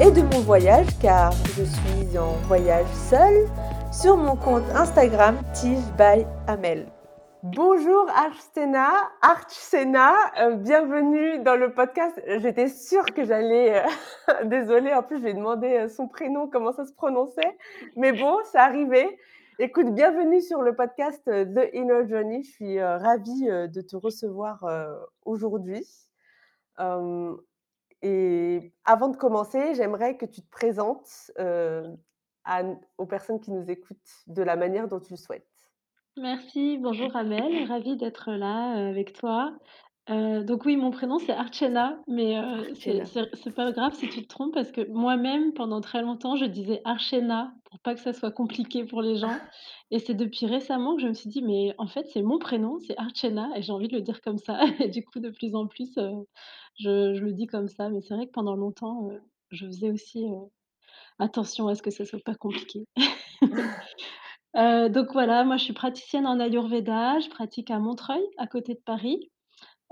et de mon voyage car je suis en voyage seule sur mon compte Instagram Tige by Amel. Bonjour Archsena, Archsena, euh, bienvenue dans le podcast. J'étais sûre que j'allais, euh, désolée, en plus j'ai demandé euh, son prénom, comment ça se prononçait, mais bon, c'est arrivé. Écoute, bienvenue sur le podcast The Inner Journey. Je suis ravie de te recevoir aujourd'hui. Et avant de commencer, j'aimerais que tu te présentes, heu, à aux personnes qui nous écoutent de la manière dont tu le souhaites. Merci, bonjour Amel, ravie d'être là, heu, avec toi. Heu, donc oui, mon prénom c'est Archena, mais heu, c'est Archena. c'est c'est pas grave si tu te trompes parce que moi-même, pendant très longtemps, je disais Archena pour pas que ça soit compliqué pour les gens et c'est depuis récemment que je me suis dit: «Mais en fait, c'est mon prénom, c'est Archena et j'ai envie de le dire comme ça» et du coup, de plus en plus, je le dis comme ça, mais c'est vrai que pendant longtemps, heu, je faisais aussi, heu, attention à ce que ça soit pas compliqué. Heu, donc voilà, moi je suis praticienne en ayurveda, je pratique à Montreuil, à côté de Paris.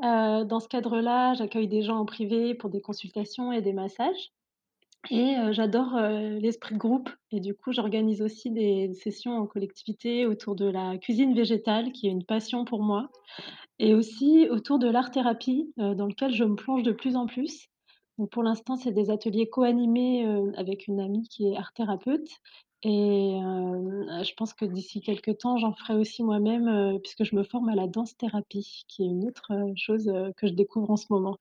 Dans ce cadre-là, j'accueille des gens en privé pour des consultations et des massages et j'adore, l'esprit de groupe et du coup, j'organise aussi des sessions en collectivité autour de la cuisine végétale qui est une passion pour moi et aussi autour de l'art-thérapie, dans lequel je me plonge de plus en plus. Donc pour l'instant, c'est des ateliers co-animés, avec une amie qui est art-thérapeute et hem, je pense que d'ici quelque temps, j'en ferai aussi moi-même, puisque je me forme à la danse-thérapie, qui est une autre, chose, que je découvre en ce moment.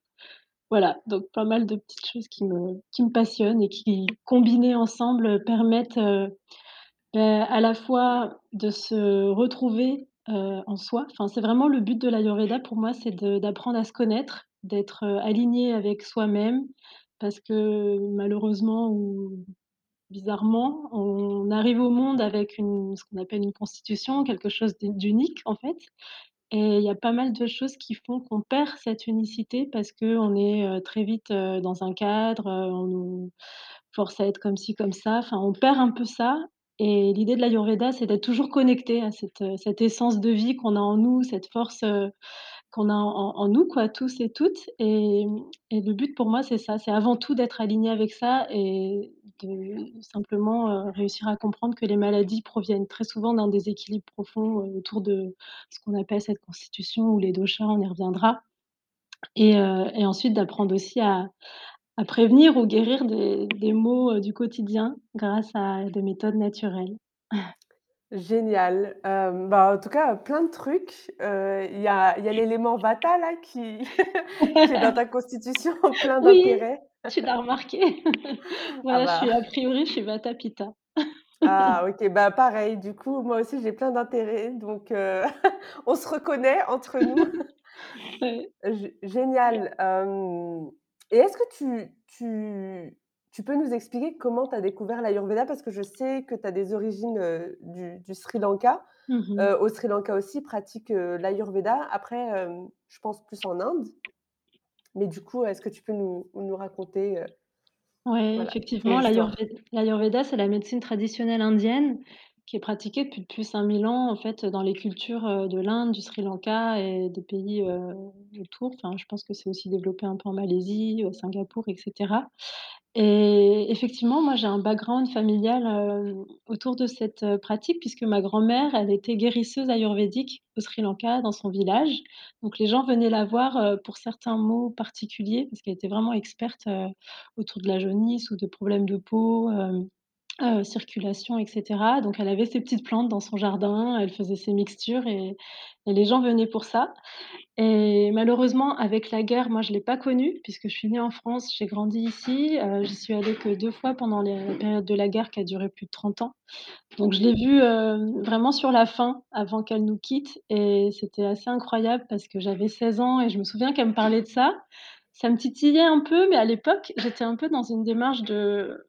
Voilà, donc pas mal de petites choses qui me passionnent et qui, combinées ensemble, permettent, heu, bah, à la fois de se retrouver, heu, en soi. C'est vraiment le but de l'ayurveda pour moi, c'est d'apprendre à se connaître, d'être, aligné avec soi-même parce que malheureusement ou bizarrement, on arrive au monde avec une ce qu'on appelle une constitution, quelque chose d'u d'unique en fait et il y a pas mal de choses qui font qu'on perd cette unicité parce qu'on est, heu, très vite, heu, dans un cadre, heu, on nous force à être comme ci, comme ça, enfin on perd un peu ça. Et l'idée de l'ayurveda, c'est d'être toujours connecté à cette, essence de vie qu'on a en nous, cette force, qu'on a en nous quoi, tous et toutes. Et le but pour moi, c'est ça, c'est avant tout d'être aligné avec ça et de simplement, heu, réussir à comprendre que les maladies proviennent très souvent d'un déséquilibre profond, heu, autour de ce qu'on appelle cette constitution ou les doshas, on y reviendra. Et et ensuite d'apprendre aussi à prévenir ou guérir des maux, du quotidien grâce à des méthodes naturelles. Génial, hem, bah, en tout cas, plein de trucs, heu, il y a il y a l'élément vata là qui qui est dans ta constitution, plein Oui, tu l'as remarqué. Ah Voilà, je bah suis a priori, je suis vata-pitta. ah OK, bah, pareil, du coup, moi aussi j'ai plein d'intérêts donc heu, on se reconnaît entre nous. Ouais. Génial, et est-ce que tu tu tu peux nous expliquer comment tu as découvert l'ayurveda? Parce que je sais que tu as des origines, heu, du du Sri Lanka. Mmh mh. Heu, au Sri Lanka aussi, ils pratiquent, heu, l'ayurveda. Après, hem, je pense plus en Inde. Mais du coup, est-ce que tu peux nous nous raconter, Ouais, voilà, effectivement, l'ayurveda, c'est la médecine traditionnelle indienne qui est pratiquée depuis plus de 5000 ans, en fait, dans les cultures, de l'Inde, du Sri Lanka et des pays, autour. Enfin, je pense que c'est aussi développé un peu en Malaisie, au Singapour et cetera et effectivement, moi, j'ai un background familial, autour de cette, pratique puisque ma grand-mère, elle était guérisseuse ayurvédique au Sri Lanka, dans son village. Donc les gens venaient la voir, pour certains maux particuliers parce qu'elle était vraiment experte, autour de la jaunisse ou de problèmes de peau, circulation et cetera. Donc elle avait ses petites plantes dans son jardin, elle faisait ses mixtures et les gens venaient pour ça et malheureusement, avec la guerre, moi, je l'ai pas connue puisque je suis née en France, j'ai grandi ici, heu, j'y suis allée que 2 fois pendant les la période de la guerre qui a duré plus de 30 ans. Donc je l'ai vue, vraiment sur la fin, avant qu'elle nous quitte et c'était assez incroyable parce que j'avais 16 ans et je me souviens qu'elle me parlait de ça. Ça me titillait un peu, mais à l'époque, j'étais un peu dans une démarche de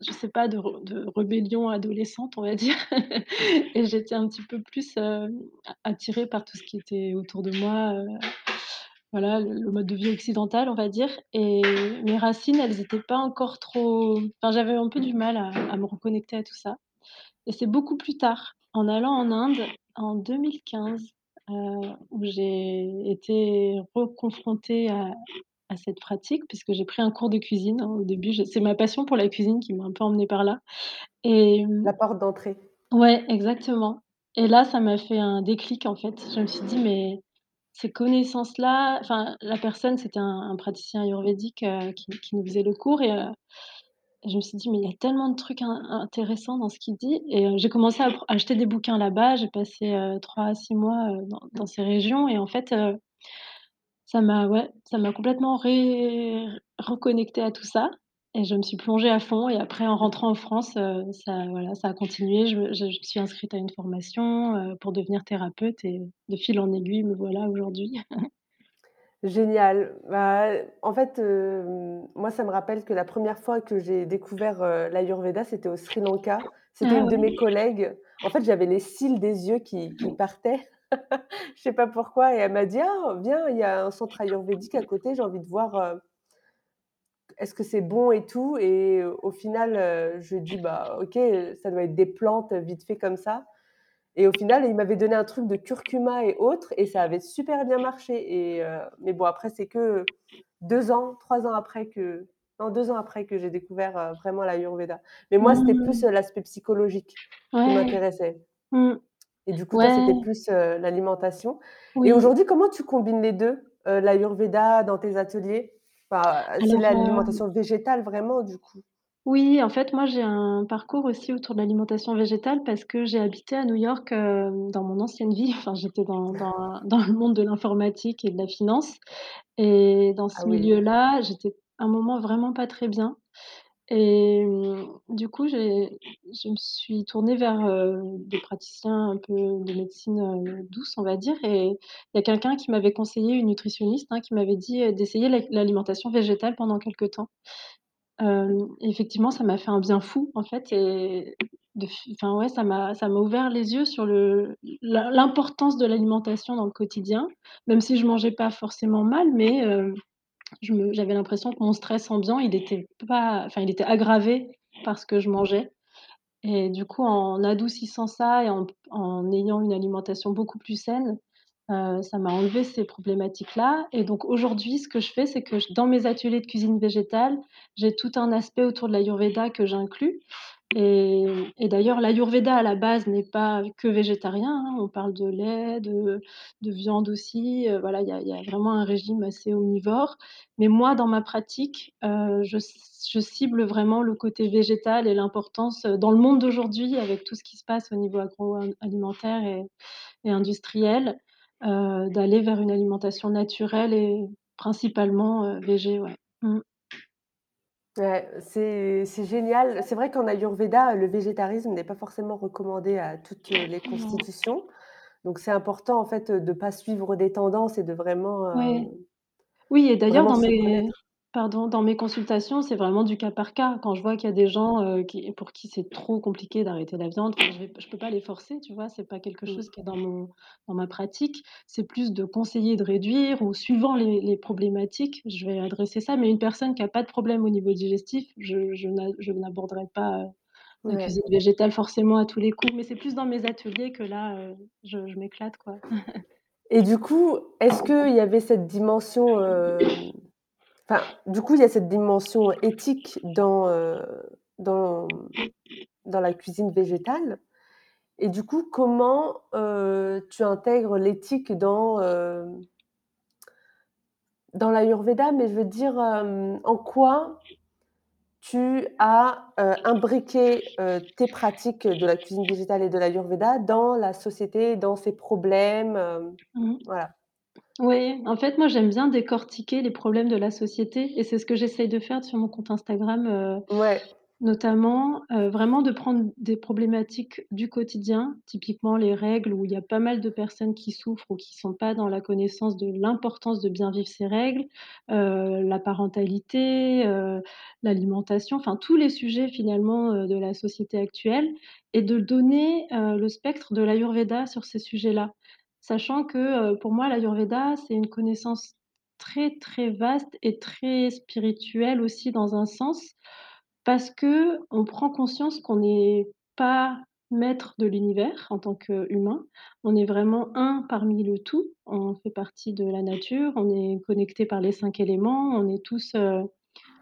je sais pas, de rébellion adolescente, on va dire. Et j'étais un petit peu plus, a attirée par tout ce qui était autour de moi, heu, voilà, le mode de vie occidental, on va dire. Et mes racines, elles étaient pas encore trop enfin, j'avais un peu du mal à me reconnecter à tout ça. Et c'est beaucoup plus tard, en allant en Inde en 2015, heu, où j'ai été reconfrontée à à cette pratique puisque j'ai pris un cours de cuisine. Au début, je c'est ma passion pour la cuisine qui m'a un peu emmenée par là et La porte d'entrée. ouais, exactement et là, ça m'a fait un déclic, en fait. Je me suis dit: «Mais ces connaissances-là» enfin, la personne, c'était un un praticien ayurvédique, heu, qui qui nous faisait le cours et heu et je me suis dit: «Mais il y a tellement de trucs in intéressants dans ce qu'il dit» et heu, j'ai commencé à acheter des bouquins là-bas. J'ai passé, 3 à 6 mois, dans dans ces régions et en fait, ça m'a ouais, ça m'a complètement ré reconnectée à tout ça et je me suis plongée à fond et après en rentrant en France, heu, ça voilà, ça a continué. Je me je je me suis inscrite à une formation, heu, pour devenir thérapeute et de fil en aiguille, me voilà aujourd'hui. Génial. Bah, en fait, hem, moi, ça me rappelle que la première fois que j'ai découvert, l'Ayurveda, c'était au Sri Lanka. C'était Ah une de mes collègues. En fait, j'avais les cils des yeux qui qui partaient. Je sais pas pourquoi et elle m'a dit: «Ah, viens, il y a un centre ayurvédique à côté, j'ai envie de voir, heu, est-ce que c'est bon et tout?» et au final, heu, je lui ai dit: «Bah, OK, ça doit être des plantes, vite fait comme ça» et au final, il m'avait donné un truc de curcuma et autres et ça avait super bien marché et mais bon, après, c'est que 2 ans, 3 ans après que non, 2 ans après que j'ai découvert, vraiment l'Ayurveda. Mais moi, c'était plus, Mmh. heu, l'aspect psychologique qui m'intéressait Mmh. Et du coup, toi, c'était plus, l'alimentation et Oui. aujourd'hui, comment tu combines les 2, heu, l'Ayurveda dans tes ateliers? Enfin, c'est l'alimentation végétale vraiment, du coup? Oui, en fait, moi, j'ai un parcours aussi autour de l'alimentation végétale parce que j'ai habité à New York, dans mon ancienne vie. Enfin, j'étais dans dans dans le monde de l'informatique et de la finance et dans Ah ce oui. milieu-là, j'étais un moment vraiment pas très bien et mmh, du coup, je me suis tournée vers, des praticiens un peu de médecine, douce, on va dire et il y a quelqu'un qui m'avait conseillé, une nutritionniste, hein, qui m'avait dit, d'essayer l'al l'alimentation végétale pendant quelque temps. Effectivement, ça m'a fait un bien fou, en fait et ouais, ça m'a ouvert les yeux sur le l'im l'importance de l'alimentation dans le quotidien, même si je mangeais pas forcément mal, mais j'avais l'impression que mon stress ambiant, il était pas enfin, il était aggravé par ce que je mangeais. Et du coup, en adoucissant ça et en en ayant une alimentation beaucoup plus saine, heu, ça m'a enlevé ces problématiques-là. Et donc aujourd'hui, ce que je fais, c'est que dans mes ateliers de cuisine végétale, j'ai tout un aspect autour de l'Ayurveda que j'inclus et d'ailleurs l'Ayurveda à la base n'est pas que végétarien, hein. On parle de lait, de de viande aussi, heu, voilà, il y a vraiment un régime assez omnivore. Mais moi, dans ma pratique, heu, je cible vraiment le côté végétal et l'importance, heu, dans le monde d'aujourd'hui avec tout ce qui se passe au niveau agro alimentaire et industriel, d'aller vers une alimentation naturelle et principalement, heu, végé. Mmh. Ouais, c'est c'est génial. C'est vrai qu'en Ayurveda, le végétarisme n'est pas forcément recommandé à toutes, les Non. constitutions. Donc c'est important en fait, de pas suivre des tendances et de vraiment, Ouais. heu, Oui et d'ailleurs vraiment dans se mes connaître. Pardon, dans mes consultations, c'est vraiment du cas par cas. Quand je vois qu'il y a des gens, heu, qui pour qui c'est trop compliqué d'arrêter la viande, enfin je je peux pas les forcer, tu vois? C'est pas quelque chose Mmh. qui est dans mon dans ma pratique. C'est plus de conseiller de réduire ou suivant les les problématiques, je vais adresser ça. Mais une personne qui a pas de problème au niveau digestif, je n'a n'aborderai pas, heu, la Ouais cuisine végétale forcément à tous les coups. Mais c'est plus dans mes ateliers que là, heu, je je m'éclate, quoi. et du coup, est-ce qu'il y avait cette dimension, hem, enfin, du coup, il y a cette dimension éthique dans, heu, dans dans la cuisine végétale et du coup, comment, heu, tu intègres l'éthique dans, hem Dans l'Ayurveda, mais je veux dire, hem, en quoi tu as, imbriqué, tes pratiques de la cuisine végétale et de l'Ayurveda dans la société, dans ses problèmes, Mmh. voilà. Oui, en fait, moi, j'aime bien décortiquer les problèmes de la société et c'est ce que j'essaye de faire sur mon compte Instagram, heu Ouais. Notamment, heu, vraiment de prendre des problématiques du quotidien, typiquement les règles où il y a pas mal de personnes qui souffrent ou qui sont pas dans la connaissance de l'importance de bien vivre ses règles, heu, la parentalité, heu, l'alimentation, enfin tous les sujets finalement, heu, de la société actuelle et de donner, heu, le spectre de l'Ayurveda sur ces sujets-là. Sachant que, heu, pour moi l'Ayurveda, c'est une connaissance très, très vaste et très spirituelle aussi dans un sens, parce qu'on prend conscience qu'on n'est pas maître de l'univers en tant qu'humain. On est vraiment un parmi le tout. On fait partie de la nature, on est connectés par les 5 éléments, on est tous, heu,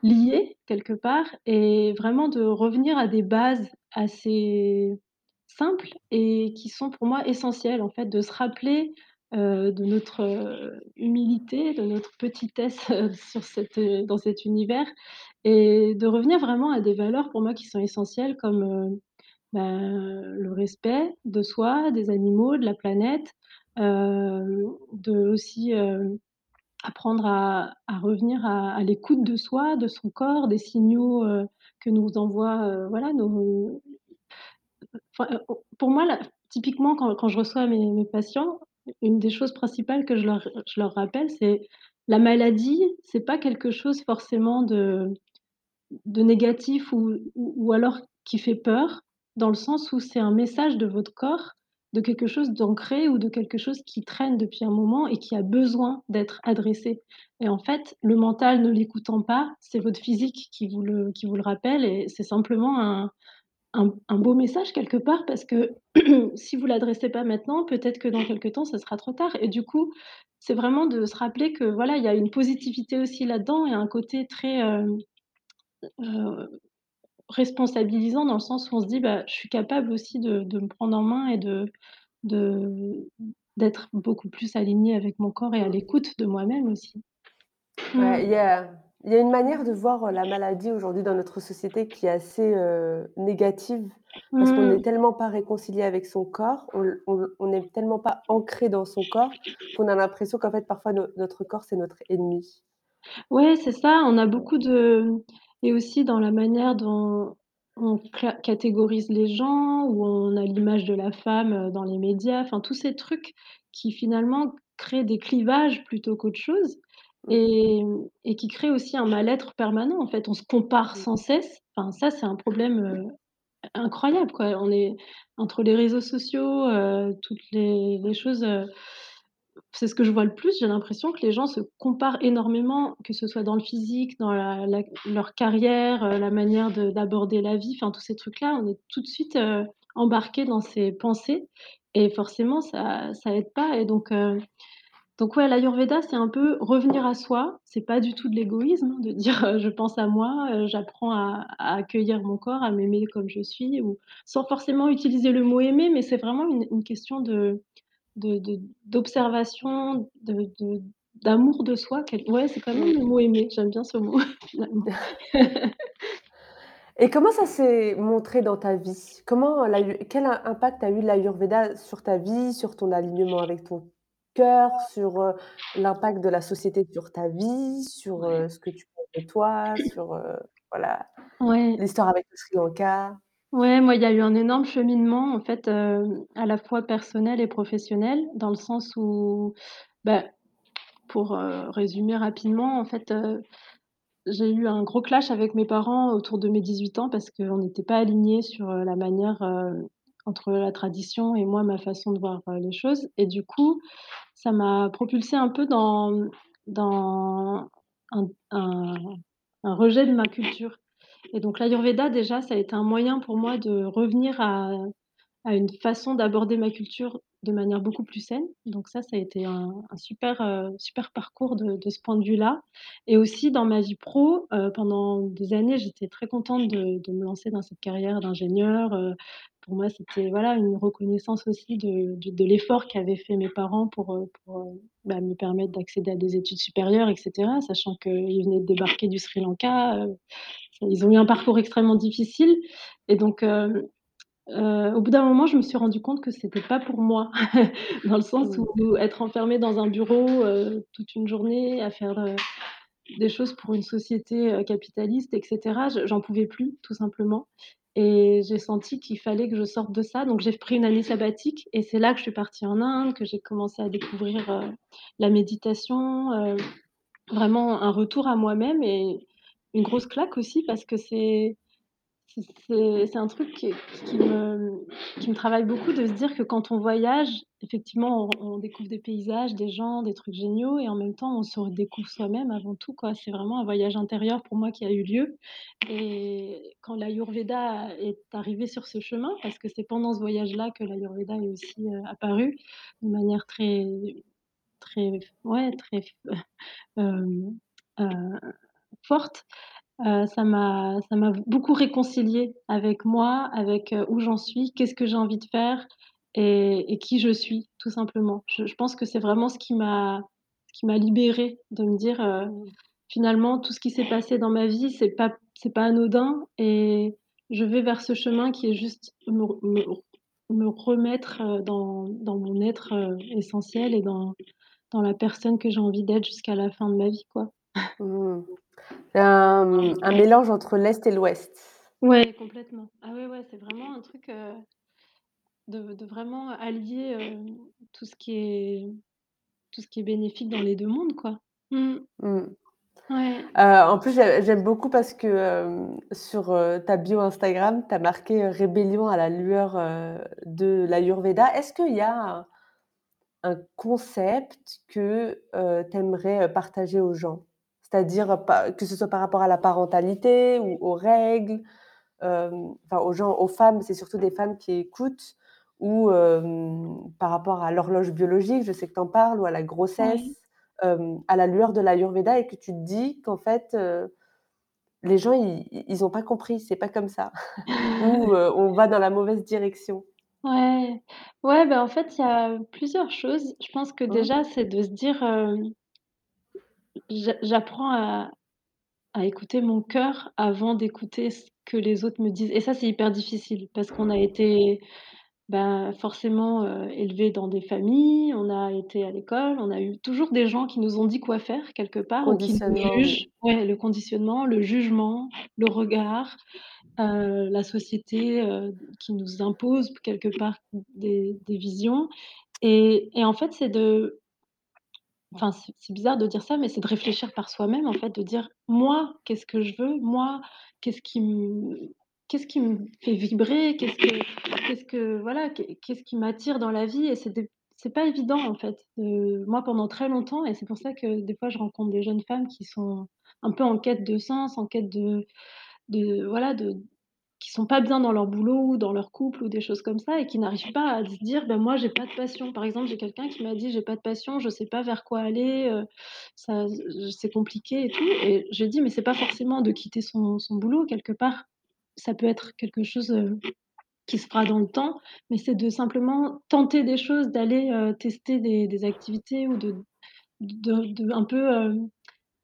liés quelque part et vraiment de revenir à des bases assez simples et qui sont pour moi essentielles en fait, de se rappeler, de notre, humilité, de notre petitesse, dans cet univers et de revenir vraiment à des valeurs pour moi qui sont essentielles comme, bah, le respect de soi, des animaux, de la planète, de aussi, apprendre à revenir à l'écoute de soi, de son corps, des signaux, que nous envoient, voilà nos heu, pour moi typiquement quand je reçois mes patients, une des choses principales que je leur rappelle, c'est la maladie, c'est pas quelque chose forcément de négatif ou alors qui fait peur, dans le sens où c'est un message de votre corps, de quelque chose d'ancré ou de quelque chose qui traîne depuis un moment et qui a besoin d'être adressé. Et en fait, le mental ne l'écoutant pas, c'est votre physique qui vous le rappelle et c'est simplement un un un beau message quelque part parce que si vous l'adressez pas maintenant, peut-être que dans quelque temps, ce sera trop tard. Et du coup, c'est vraiment de se rappeler que voilà, il y a une positivité aussi là-dedans et un côté très, hem, heu, responsabilisant dans le sens où on se dit: «Bah, je suis capable aussi de de me prendre en main et de de d'être beaucoup plus alignée avec mon corps et à l'écoute de moi-même aussi». Ouais, il y a il y a une manière de voir, la maladie aujourd'hui dans notre société qui est assez, heu, négative parce qu'on n'est Mmh. tellement pas réconcilié avec son corps, on n'est tellement pas ancré dans son corps qu'on a l'impression qu'en fait parfois no notre corps c'est notre ennemi. Ouais, c'est ça, on a beaucoup de et aussi dans la manière dont on cla catégorise les gens, où on a l'image de la femme, heu, dans les médias, enfin tous ces trucs qui finalement créent des clivages plutôt qu'autre chose Mmh. et et qui créent aussi un mal-être permanent en fait. On se compare Mmh. sans cesse, enfin ça c'est un problème, heu, incroyable quoi. On est entre les réseaux sociaux, heu, toutes les les choses, heu c'est ce que je vois le plus, j'ai l'impression que les gens se comparent énormément, que ce soit dans le physique, dans la la leur carrière, heu, la manière de d'aborder la vie, enfin tous ces trucs-là, on est tout de suite, heu, embarqués dans ces pensées et forcément ça ça aide pas et donc heu, donc ouais, l'Ayurveda, c'est un peu revenir à soi. C'est pas du tout de l'égoïsme, de dire, heu: «Je pense à moi, heu, j'apprends à accueillir mon corps, à m'aimer comme je suis» ou sans forcément utiliser le mot aimer, mais c'est vraiment une question de d'observation, d'amour de soi ouais, c'est quand même le mot aimer, j'aime bien ce mot. Et comment ça s'est montré dans ta vie? Comment quel im impact a eu l'Ayurveda sur ta vie, sur ton alignement avec ton cœur, sur, l'impact de la société sur ta vie, sur, Ouais. ce que tu penses de toi, sur, voilà, Ouais. l'histoire avec le Sri Lanka? Ouais, moi, il y a eu un énorme cheminement en fait, à la fois personnel et professionnel, dans le sens où, bah, pour, résumer rapidement, en fait, j'ai eu un gros clash avec mes parents autour de mes 18 ans parce qu'on n'était pas alignés sur, la manière, entre la tradition et moi, ma façon de voir, heu, les choses. Et du coup, ça m'a propulsée un peu dans, dans un un un rejet de ma culture. Et donc l'Ayurveda déjà, ça a été un moyen pour moi de revenir à à une façon d'aborder ma culture de manière beaucoup plus saine. Donc ça, ça a été un super, heu, super parcours de ce point de vue-là. Et aussi dans ma vie pro, heu, pendant des années, j'étais très contente de me lancer dans cette carrière d'ingénieure, heu, pour moi, c'était voilà, une reconnaissance aussi de l'effort qu'avaient fait mes parents pour, bah, me permettre d'accéder à des études supérieures et cetera, sachant qu'ils venaient de débarquer du Sri Lanka, ils ont eu un parcours extrêmement difficile. Et donc heu, au bout d'un moment, je me suis rendu compte que c'était pas pour moi. Dans le sens où être enfermée dans un bureau, heu, toute une journée à faire, heu des choses pour une société, capitaliste et cetera. Je j'en pouvais plus, tout simplement et j'ai senti qu'il fallait que je sorte de ça, donc j'ai pris une année sabbatique et c'est là que je suis partie en Inde, que j'ai commencé à découvrir, la méditation, vraiment un retour à moi-même et une grosse claque aussi parce que c'est c'est un truc qui me travaille beaucoup de se dire que quand on voyage, effectivement, on découvre des paysages, des gens, des trucs géniaux et en même temps, on se redécouvre soi-même avant tout. C'est vraiment un voyage intérieur pour moi qui a eu lieu et quand l'Ayurveda est arrivé sur ce chemin, parce que c'est pendant ce voyage-là que l'Ayurveda est aussi, heu, apparu de manière très très ouais, très hem, heu, forte, Heu, ça m'a ça m'a beaucoup réconciliée avec moi, avec, heu, où j'en suis, qu'est-ce que j'ai envie de faire et qui je suis, tout simplement. Je pense que c'est vraiment ce qui m'a qui m'a libérée de me dire, heu: «Finalement, tout ce qui s'est passé dans ma vie, c'est pas c'est pas anodin et je vais vers ce chemin qui est juste me re me me remettre, dans dans mon être, essentiel et dans dans la personne que j'ai envie d'être jusqu'à la fin de ma vie, quoi». Mmh. C'est un, un mélange entre l'Est et l'Ouest. Ouais, complètement. Ah ouais, ouais, c'est vraiment un truc, heu De de vraiment allier, heu, tout ce qui est tout ce qui est bénéfique dans les 2 mondes, quoi. Mmh. Mmh. Ouais, Heu, en plus, j'ai j'aime beaucoup parce que, sur, ta bio Instagram, tu as marqué, «Rébellion à la lueur, heu, de l'Ayurveda». Est-ce qu'il y a un un concept que, tu aimerais, partager aux gens? C'est-à-dire, pa que ce soit par rapport à la parentalité ou aux règles, hem, enfin aux gens, aux femmes, c'est surtout des femmes qui écoutent ou par rapport à l'horloge biologique, je sais que tu en parles, ou à la grossesse, à la lueur de l'Ayurveda et que tu te dis qu'en fait, heu, les gens ils ils ont pas compris, c'est pas comme ça ou on va dans la mauvaise direction. Ouais. Ouais, bah, en fait, il y a plusieurs choses. Je pense que Mmh, déjà, c'est de se dire, j'apprends à à écouter mon cœur avant d'écouter ce que les autres me disent. Et ça, c'est hyper difficile parce qu'on a été Bah, forcément, heu, élevés dans des familles, on a été à l'école, on a eu toujours des gens qui nous ont dit quoi faire quelque part ou qui nous jugent. Ouais, le conditionnement, le jugement, le regard, heu, la société, heu, qui nous impose quelque part des des visions. Et et en fait, c'est de Enfin, c'est bizarre de dire ça, mais c'est de réfléchir par soi-même, en fait, de dire: «Moi, qu'est-ce que je veux? Moi, qu'est-ce qui me qu'est-ce qui me fait vibrer? Qu'est-ce que qu'est-ce que voilà, qu'est qu'est-ce qui m'attire dans la vie?» et c'est c'est pas évident, en fait. Moi, pendant très longtemps et c'est pour ça que, des fois, je rencontre des jeunes femmes qui sont un peu en quête de sens, en quête de de voilà, de qui sont pas bien dans leur boulot ou dans leur couple ou des choses comme ça et qui n'arrivent pas à se dire: «Ben, moi, j'ai pas de passion». Par exemple, j'ai quelqu'un qui m'a dit: «J'ai pas de passion, je sais pas vers quoi aller, heu, ça c'est compliqué et tout» et je dit: «Mais c'est pas forcément de quitter son boulot quelque part. Ça peut être quelque chose, heu, qui se fera dans le temps, mais c'est de simplement tenter des choses, d'aller, heu, tester des activités ou de de un peu,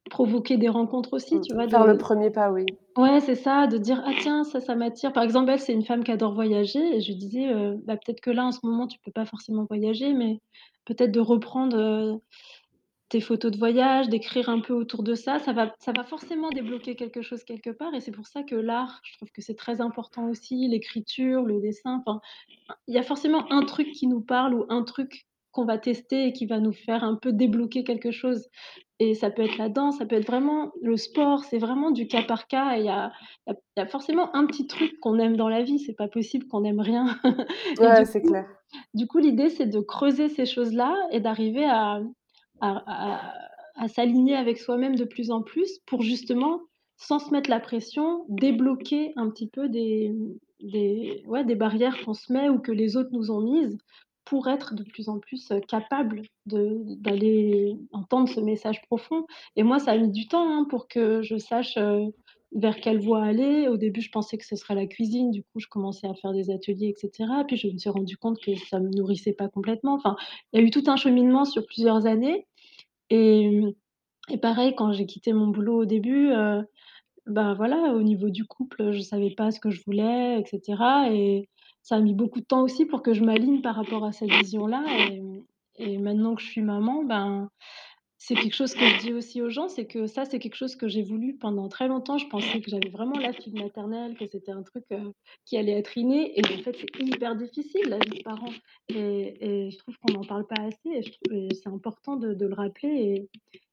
provoquer des rencontres aussi», Mmh. tu vois? Faire le premier pas, oui. Ouais, c'est ça, de dire: «Ah tiens, ça, ça m'attire». Par exemple, elle, c'est une femme qui adore voyager et je lui disais, heu: «Bah, peut-être que là, en ce moment, tu peux pas forcément voyager, mais peut-être de reprendre, heu, tes photos de voyage, d'écrire un peu autour de ça, ça va ça va forcément débloquer quelque chose quelque part» et c'est pour ça que l'art, je trouve que c'est très important aussi, l'écriture, le dessin, enfin, il y a forcément un truc qui nous parle ou un truc qu'on va tester et qui va nous faire un peu débloquer quelque chose. Et ça peut être la danse, ça peut être vraiment le sport, c'est vraiment du cas par cas il y a il y a il y a forcément un petit truc qu'on aime dans la vie, c'est pas possible qu'on n'aime rien Ouais, du c'est coup clair. du coup, l'idée, c'est de creuser ces choses-là et d'arriver à à à à s'aligner avec soi-même de plus en plus pour justement, sans se mettre la pression, débloquer un petit peu des des ouais, des barrières qu'on se met ou que les autres nous ont mises pour être de plus en plus, de d'aller entendre ce message profond et moi, ça a mis du temps, hein, pour que je sache, vers quelle voie aller. Au début, je pensais que ce serait la cuisine, du coup, je commençais à faire des ateliers et cetera. Puis je me suis rendu compte que ça me nourrissait pas complètement. Enfin, il y a eu tout un cheminement sur plusieurs années et et pareil, quand j'ai quitté mon boulot au début, bah, voilà, au niveau du couple, je savais pas ce que je voulais et cetera et ça a mis beaucoup de temps aussi pour que je m'aligne par rapport à cette vision-là et maintenant que je suis maman, ben c'est quelque chose que je dis aussi aux gens, c'est que ça, c'est quelque chose que j'ai voulu pendant très longtemps. Je pensais que j'avais vraiment la fibre maternelle, que c'était un truc, heu, qui allait être inné et en fait, c'est hyper difficile la vie de parent et je trouve qu'on n'en parle pas assez et je c'est important de le rappeler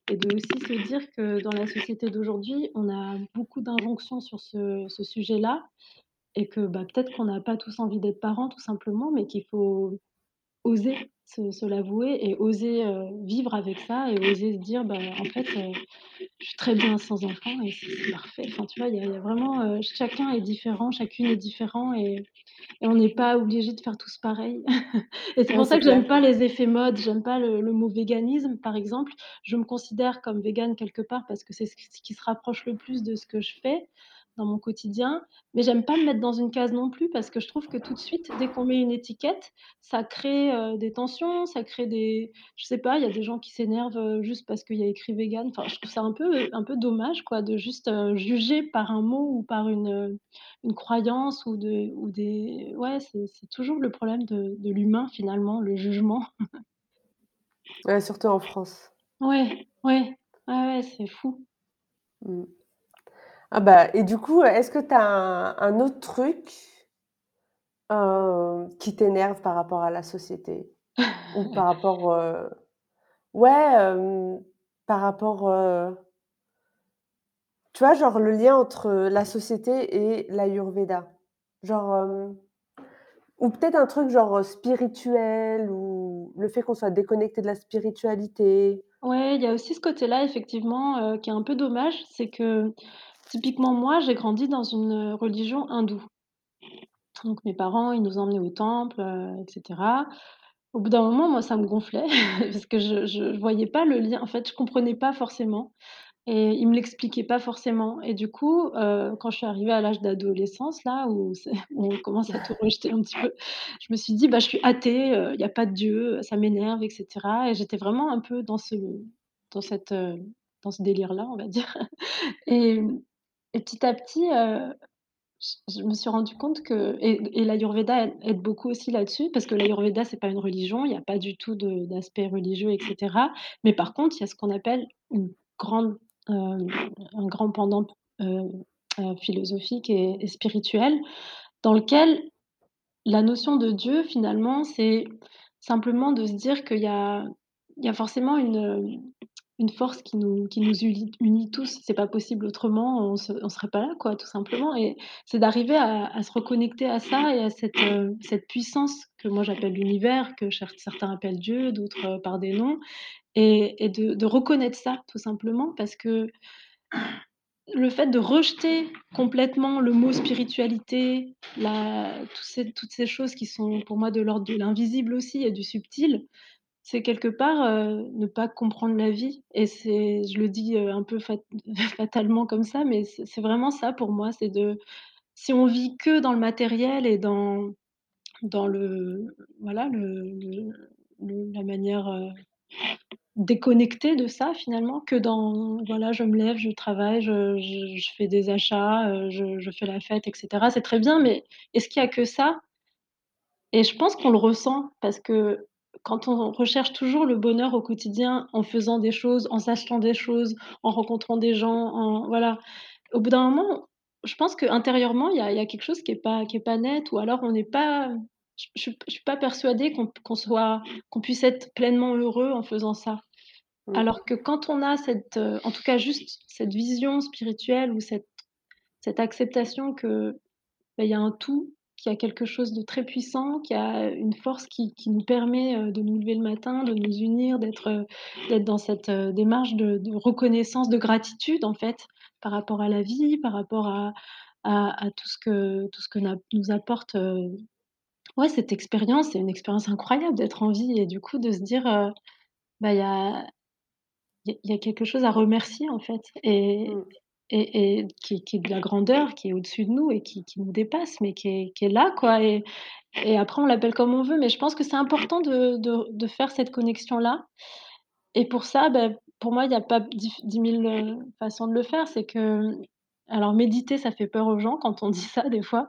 et de aussi se dire que dans la société d'aujourd'hui, on a beaucoup d'injonctions sur ce sujet-là et que, bah, peut-être qu'on n'a pas tous envie d'être parents tout simplement, mais qu'il faut oser se se l'avouer et oser, heu, vivre avec ça et oser se dire: «Bah, en fait, heu, je suis très bien sans enfant et c'est parfait». Enfin, tu vois, il y a il y a vraiment, heu, chacun est différent, chacune est différent et et on n'est pas obligés de faire tous pareil et c'est Ouais, pour ça que j'aime pas les effets mode, j'aime pas le le mot véganisme, par exemple. Je me considère comme végane quelque part parce que c'est ce qui se rapproche le plus de ce que je fais dans mon quotidien, mais j'aime pas me mettre dans une case non plus parce que je trouve que tout de suite, dès qu'on met une étiquette, ça crée, heu, des tensions, ça crée des je sais pas, il y a des gens qui s'énervent, heu, juste parce qu'il y a écrit vegan. Enfin, je trouve ça un peu, un peu dommage quoi de juste, juger par un mot ou par une, une croyance ou de ou des ouais, c'est toujours le problème de de l'humain finalement, le jugement. Ouais, surtout en France. Ouais, ouais, ouais, ouais, c'est fou. Mmh. Ah bah et du coup, est-ce que tu as un un autre truc, heu, qui t'énerve par rapport à la société? Ou par rapport, heu ouais, hem, par rapport, heu tu vois, genre le lien entre la société et l'Ayurveda? Genre, hem ou peut-être un truc genre, spirituel ou le fait qu'on soit déconnecté de la spiritualité? Ouais, il y a aussi ce côté-là effectivement, heu, qui est un peu dommage, c'est que typiquement moi, j'ai grandi dans une, heu, religion hindoue. Donc mes parents, ils nous emmenaient au temple, heu et cetera. Au bout d'un moment, moi, ça me gonflait parce que je je voyais pas le lien. En fait, je comprenais pas forcément et ils me l'expliquaient pas forcément et du coup, heu, quand je suis arrivée à l'âge d'adolescence là, où on commence à tout rejeter un petit peu, je me suis dit: «Bah, je suis athée, il y a pas de Dieu, ça m'énerve et cetera» et j'étais vraiment un peu dans ce dans dans ce délire-là, on va dire et et petit à petit, heu je me suis rendu compte que et et l'Ayurveda aide beaucoup aussi là-dessus, parce que l'Ayurveda, c'est pas une religion, il y a pas du tout d'aspect religieux et cetera. Mais par contre, il y a ce qu'on appelle une grande, hem, un grand pendant, heu, philosophique et spirituel, dans lequel la notion de Dieu, finalement, c'est simplement de se dire qu'il y a y a forcément une, une force qui nous qui nous ulit unit tous. C'est pas possible autrement, on se serait pas là, quoi, tout simplement et c'est d'arriver à se reconnecter à ça et à cette, heu, cette puissance que moi j'appelle l'univers, que certains appellent Dieu, d'autres, heu, par des noms et de reconnaître ça, tout simplement, parce que le fait de rejeter complètement le mot spiritualité, la tous ces toutes ces choses qui sont pour moi de l'ordre de l'invisible aussi et du subtil, c'est quelque part, heu, ne pas comprendre la vie et c'est je le dis, heu, un peu fat fatalement comme ça, mais c'est vraiment ça pour moi, c'est de si on vit que dans le matériel et dans dans le voilà, le la manière, heu, déconnectée de ça finalement, que dans voilà, je me lève, je travaille, je fais des achats, je fais la fête et cetera. C'est très bien, mais est-ce qu'il y a que ça? Et je pense qu'on le ressent parce que quand on recherche toujours le bonheur au quotidien en faisant des choses, en s'achetant des choses, en rencontrant des gens, en voilà. Au bout d'un moment, je pense qu'intérieurement, il y a il y a quelque chose qui est pas qui est pas net ou alors on n'est pas je je suis pas persuadée qu'on qu'on soit qu'on puisse être pleinement heureux en faisant ça. Mmh. Alors que quand on a cette, heu, en tout cas juste cette vision spirituelle ou cette cette acceptation que bah, y a un tout, qu'il y a quelque chose de très puissant, qui a une force qui qui nous permet, heu, de nous lever le matin, de nous unir, d'être, d'être dans cette, heu, démarche de reconnaissance, de gratitude, en fait, par rapport à la vie, par rapport à à tout ce que tout ce que nous apporte, ouais, cette expérience. C'est une expérience incroyable d'être en vie et du coup de se dire, bah, il y a y a quelque chose à remercier, en fait Mmh. Et qui est de la grandeur, qui est au-dessus de nous et qui nous dépasse, mais qui est là, quoi et après on l'appelle comme on veut, mais je pense que c'est important de faire cette connexion-là et pour ça, bah, pour moi, il y a pas dix mille heu, façons de le faire. C'est que, alors méditer, ça fait peur aux gens quand on dit ça des fois,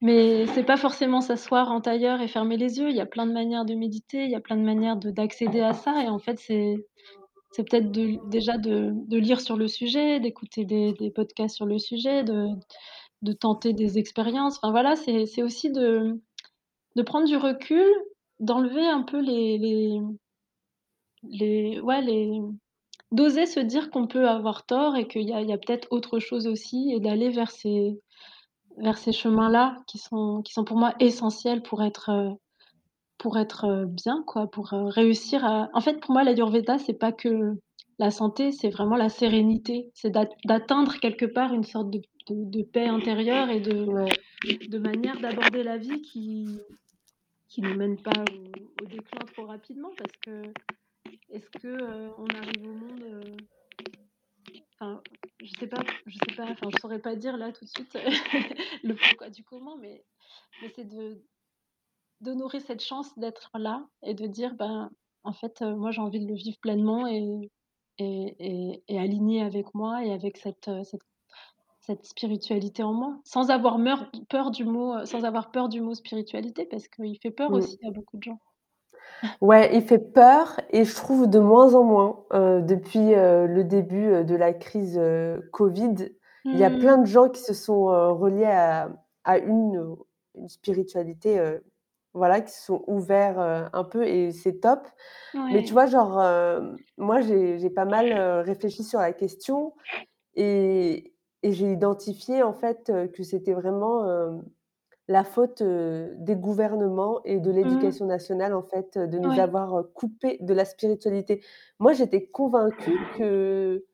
mais c'est pas forcément s'asseoir en tailleur et fermer les yeux. Il y a plein de manières de méditer, il y a plein de manières de d'accéder à ça et en fait, c'est c'est peut-être déjà de lire sur le sujet, d'écouter des podcasts sur le sujet, de tenter des expériences. Enfin voilà, c'est aussi de prendre du recul, d'enlever un peu les les ouais, les d'oser se dire qu'on peut avoir tort et qu'il y a a peut-être autre chose aussi et d'aller vers ces vers ces chemins-là qui sont qui sont pour moi essentiels pour être, heu, pour être, heu, bien quoi, pour, heu, réussir à en fait, pour moi, l'ayurveda, c'est pas que la santé, c'est vraiment la sérénité. C'est d'at d'atteindre quelque part une sorte de de de paix intérieure et de de manière d'aborder la vie qui qui ne mène pas au au déclin trop rapidement parce que est-ce que, heu, on arrive au monde, heu, enfin, je sais pas je sais pas, enfin, je saurais pas dire là tout de suite le pourquoi du comment, mais mais c'est de d'honorer cette chance d'être là et de dire: «Ben, en fait, heu, moi j'ai envie de le vivre pleinement et et et et aligné avec moi et avec cette, heu, cette cette spiritualité en moi». Sans avoir meur peur du mot, heu, sans avoir peur du mot spiritualité parce qu'il fait peur Mmh. aussi à beaucoup de gens. Ouais, il fait peur et je trouve de moins en moins, depuis, le début, de la crise, covid. Il y a plein Mmh. de gens qui se sont, reliés à à une, une spiritualité, voilà, qui se sont ouverts, heu, un peu et c'est top. Mais tu Ouais, vois, genre, hem, moi j'ai j'ai pas mal, heu, réfléchi sur la question et et j'ai identifié en fait, que c'était vraiment, la faute, des gouvernements et de mmh, l'éducation nationale, en fait, de nous ouais, avoir, coupés de la spiritualité. Moi, j'étais convaincue que,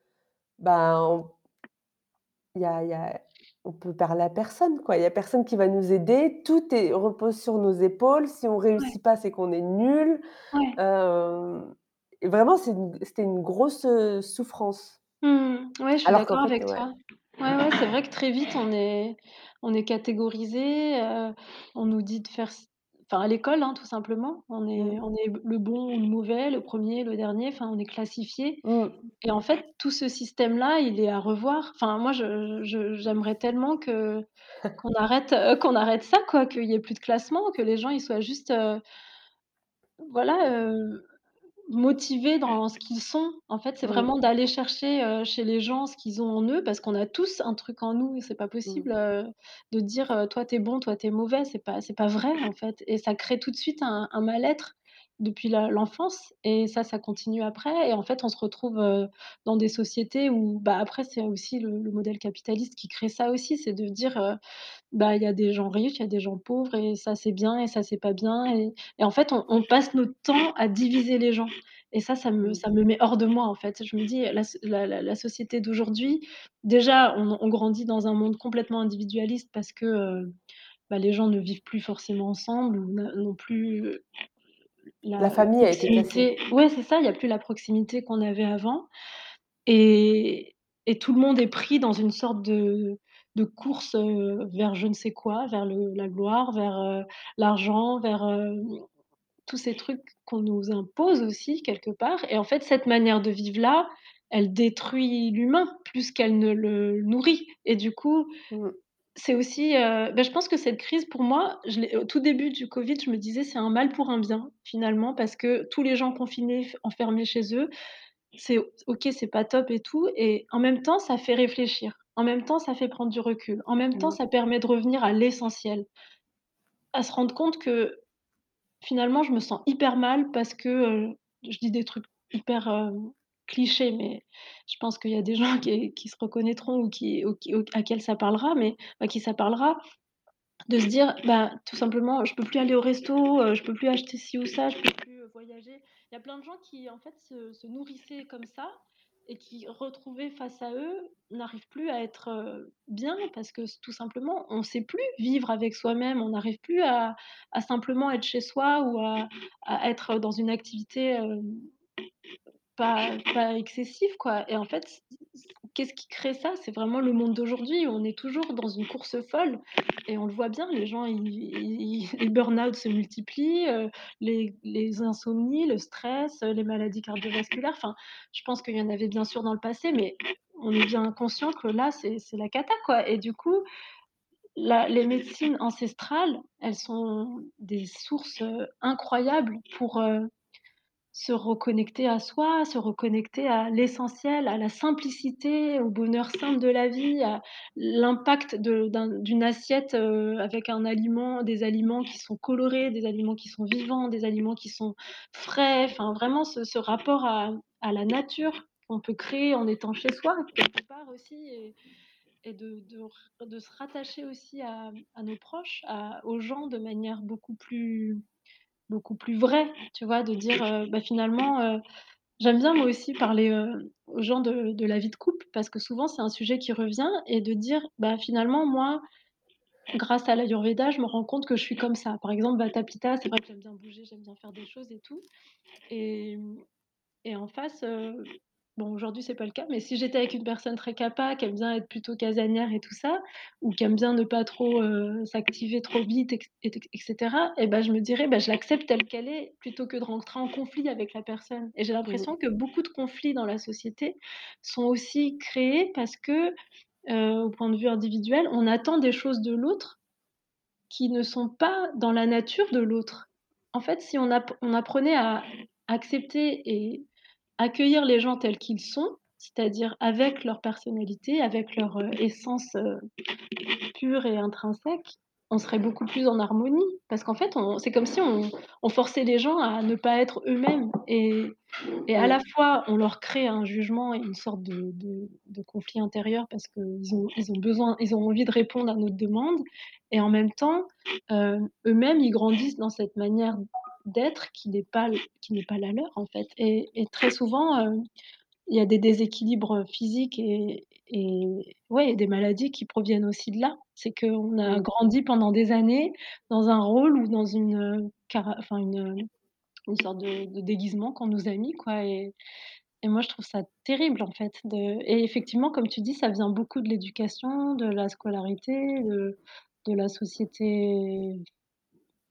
ben, on il y a il y a on peut parler à personne, quoi. Il y a personne qui va nous aider. Tout est repose sur nos épaules. Si on ouais, réussit pas, c'est qu'on est nul. ouais. Hem et vraiment, c'est une c'était une grosse, heu, souffrance. Mmh. Ouais, je suis Alors qu'en d'accord fait avec ouais. toi. Ouais, ouais, c'est vrai que très vite on est on est catégorisés, heu, on nous dit de faire c enfin à l'école, hein, tout simplement. On est on est le bon ou le mauvais, le premier, le dernier, enfin on est classifiés Mmh. et en fait tout ce système-là, il est à revoir. Enfin moi je je j'aimerais tellement que qu'on arrête, qu'on arrête ça quoi, qu'il y ait plus de classement, que les gens ils soient juste, heu, voilà, heu Motivés dans ce qu'ils sont. En fait, c'est Mmh. vraiment d'aller chercher, heu, chez les gens ce qu'ils ont en eux, parce qu'on a tous un truc en nous et c'est pas Mmh. possible, heu, de dire, heu: «Toi, tu es bon, toi, tu es mauvais». C'est pas c'est pas vrai, en fait et ça crée tout de suite un un mal-être depuis l'enfance et ça, ça continue après et en fait, on se retrouve, dans des sociétés où, bah, après, c'est aussi le le modèle capitaliste qui crée ça aussi. C'est de dire, «Bah, il y a des gens riches, il y a des gens pauvres et ça, c'est bien et ça, c'est pas bien» et et en fait, on on passe notre temps à diviser les gens. Et ça, ça me Mmh. ça me met hors de moi, en fait. Je me dis: «La société d'aujourd'hui, déjà, on on grandit dans un monde complètement individualiste parce que, bah, les gens ne vivent plus forcément ensemble ou n'ont plus, La famille a été cassée. proximité» ouais, c'est ça, il y a plus la proximité qu'on avait avant et et tout le monde est pris dans une sorte de de course, heu, vers je ne sais quoi, vers le la gloire, vers, heu, l'argent, vers, hem tous ces trucs qu'on nous impose aussi quelque part et en fait, cette manière de vivre-là, elle détruit l'humain plus qu'elle ne le nourrit et du coup, Mmh. C'est aussi, heu, bah, je pense que cette crise pour moi, je l'ai au tout début du covid, je me disais: «C'est un mal pour un bien», finalement, parce que tous les gens confinés, f enfermés chez eux, c'est OK, c'est pas top et tout et en même temps, ça fait réfléchir. En même temps, ça fait prendre du recul. En même temps, Mmh. ça permet de revenir à l'essentiel, à se rendre compte que Finalement, je me sens hyper mal parce que, heu, je dis des trucs hyper, hem, clichés, mais je pense qu'il y a des gens qui qui se reconnaîtront ou qui qui à quel ça parlera, mais à qui ça parlera, de se dire, bah, tout simplement: «Je peux plus aller au resto, heu, je peux plus acheter ci ou ça, je peux plus, heu, voyager». Il y a plein de gens qui, en fait, se nourrissaient comme ça et qui, retrouvés face à eux, n'arrivent plus à être, heu, bien parce que tout simplement, on sait plus vivre avec soi-même. On n'arrive plus à simplement être chez soi ou à être dans une activité, pas excessif quoi. Et en fait, qu'est-ce qui crée ça? C'est vraiment le monde d'aujourd'hui. On est toujours dans une course folle et on le voit bien, les gens ils ils les burn-out se multiplient, heu, les insomnies, le stress, heu, les maladies cardiovasculaires, enfin, je pense qu'il y en avait bien sûr dans le passé, mais on est bien conscient que là, c'est la cata quoi. Et du coup, les médecines ancestrales, elles sont des sources, heu, incroyables pour, se reconnecter à soi, se reconnecter à l'essentiel, à la simplicité, au bonheur simple de la vie, à l'impact d'une assiette, heu, avec un aliment des aliments qui sont colorés, des aliments qui sont vivants, des aliments qui sont frais, enfin vraiment ce rapport à la nature qu'on peut créer en étant chez soi quelque part aussi et de se rattacher aussi à nos proches, aux gens de manière beaucoup plus beaucoup plus vraie, tu vois? De dire, heu, bah, finalement, heu j'aime bien moi aussi parler, heu, aux gens de la vie de couple parce que souvent c'est un sujet qui revient et de dire: «Bah, finalement moi, grâce à l'ayurveda, je me rends compte que je suis comme ça». Par exemple, Vata Pitta, c'est vrai que j'aime bien bouger, j'aime bien faire des choses et tout et en face, bon aujourd'hui c'est pas le cas, mais si j'étais avec une personne très capa, qui aime bien être plutôt casanière et tout ça, ou qui aime bien ne pas trop, heu, s'activer trop vite et c et et bah, je me dirais: «Bah, je l'accepte telle qu'elle est», plutôt que de rentrer en conflit avec la personne et j'ai Mmh l'impression que beaucoup de conflits dans la société sont aussi créés parce que, heu, au point de vue individuel, on attend des choses de l'autre qui ne sont pas dans la nature de l'autre. En fait, si on app on apprenait à accepter et accueillir les gens tels qu'ils sont, c'est-à-dire avec leur personnalité, avec leur, heu, essence, heu, pure et intrinsèque, on serait beaucoup plus en harmonie. Parce qu'en fait, c'est comme si on on forçait les gens à ne pas être eux-mêmes. Et et à la fois, on leur crée un jugement et une sorte de de de conflit intérieur parce qu'ils ont ils ont besoin ils ont envie de répondre à notre demande. Et en même temps, heu, eux-mêmes, ils grandissent dans cette manière d'être qui n'est pas l qui n'est pas la leur, en fait et et très souvent, heu, il y a des déséquilibres physiques et et ouais et des maladies qui proviennent aussi de là. C'est qu'on a grandi pendant des années dans un rôle ou dans une, cara enfin une, une sorte de de déguisement qu'on nous a mis quoi et et moi je trouve ça terrible en fait de et effectivement comme tu dis, ça vient beaucoup de l'éducation, de la scolarité, de de la société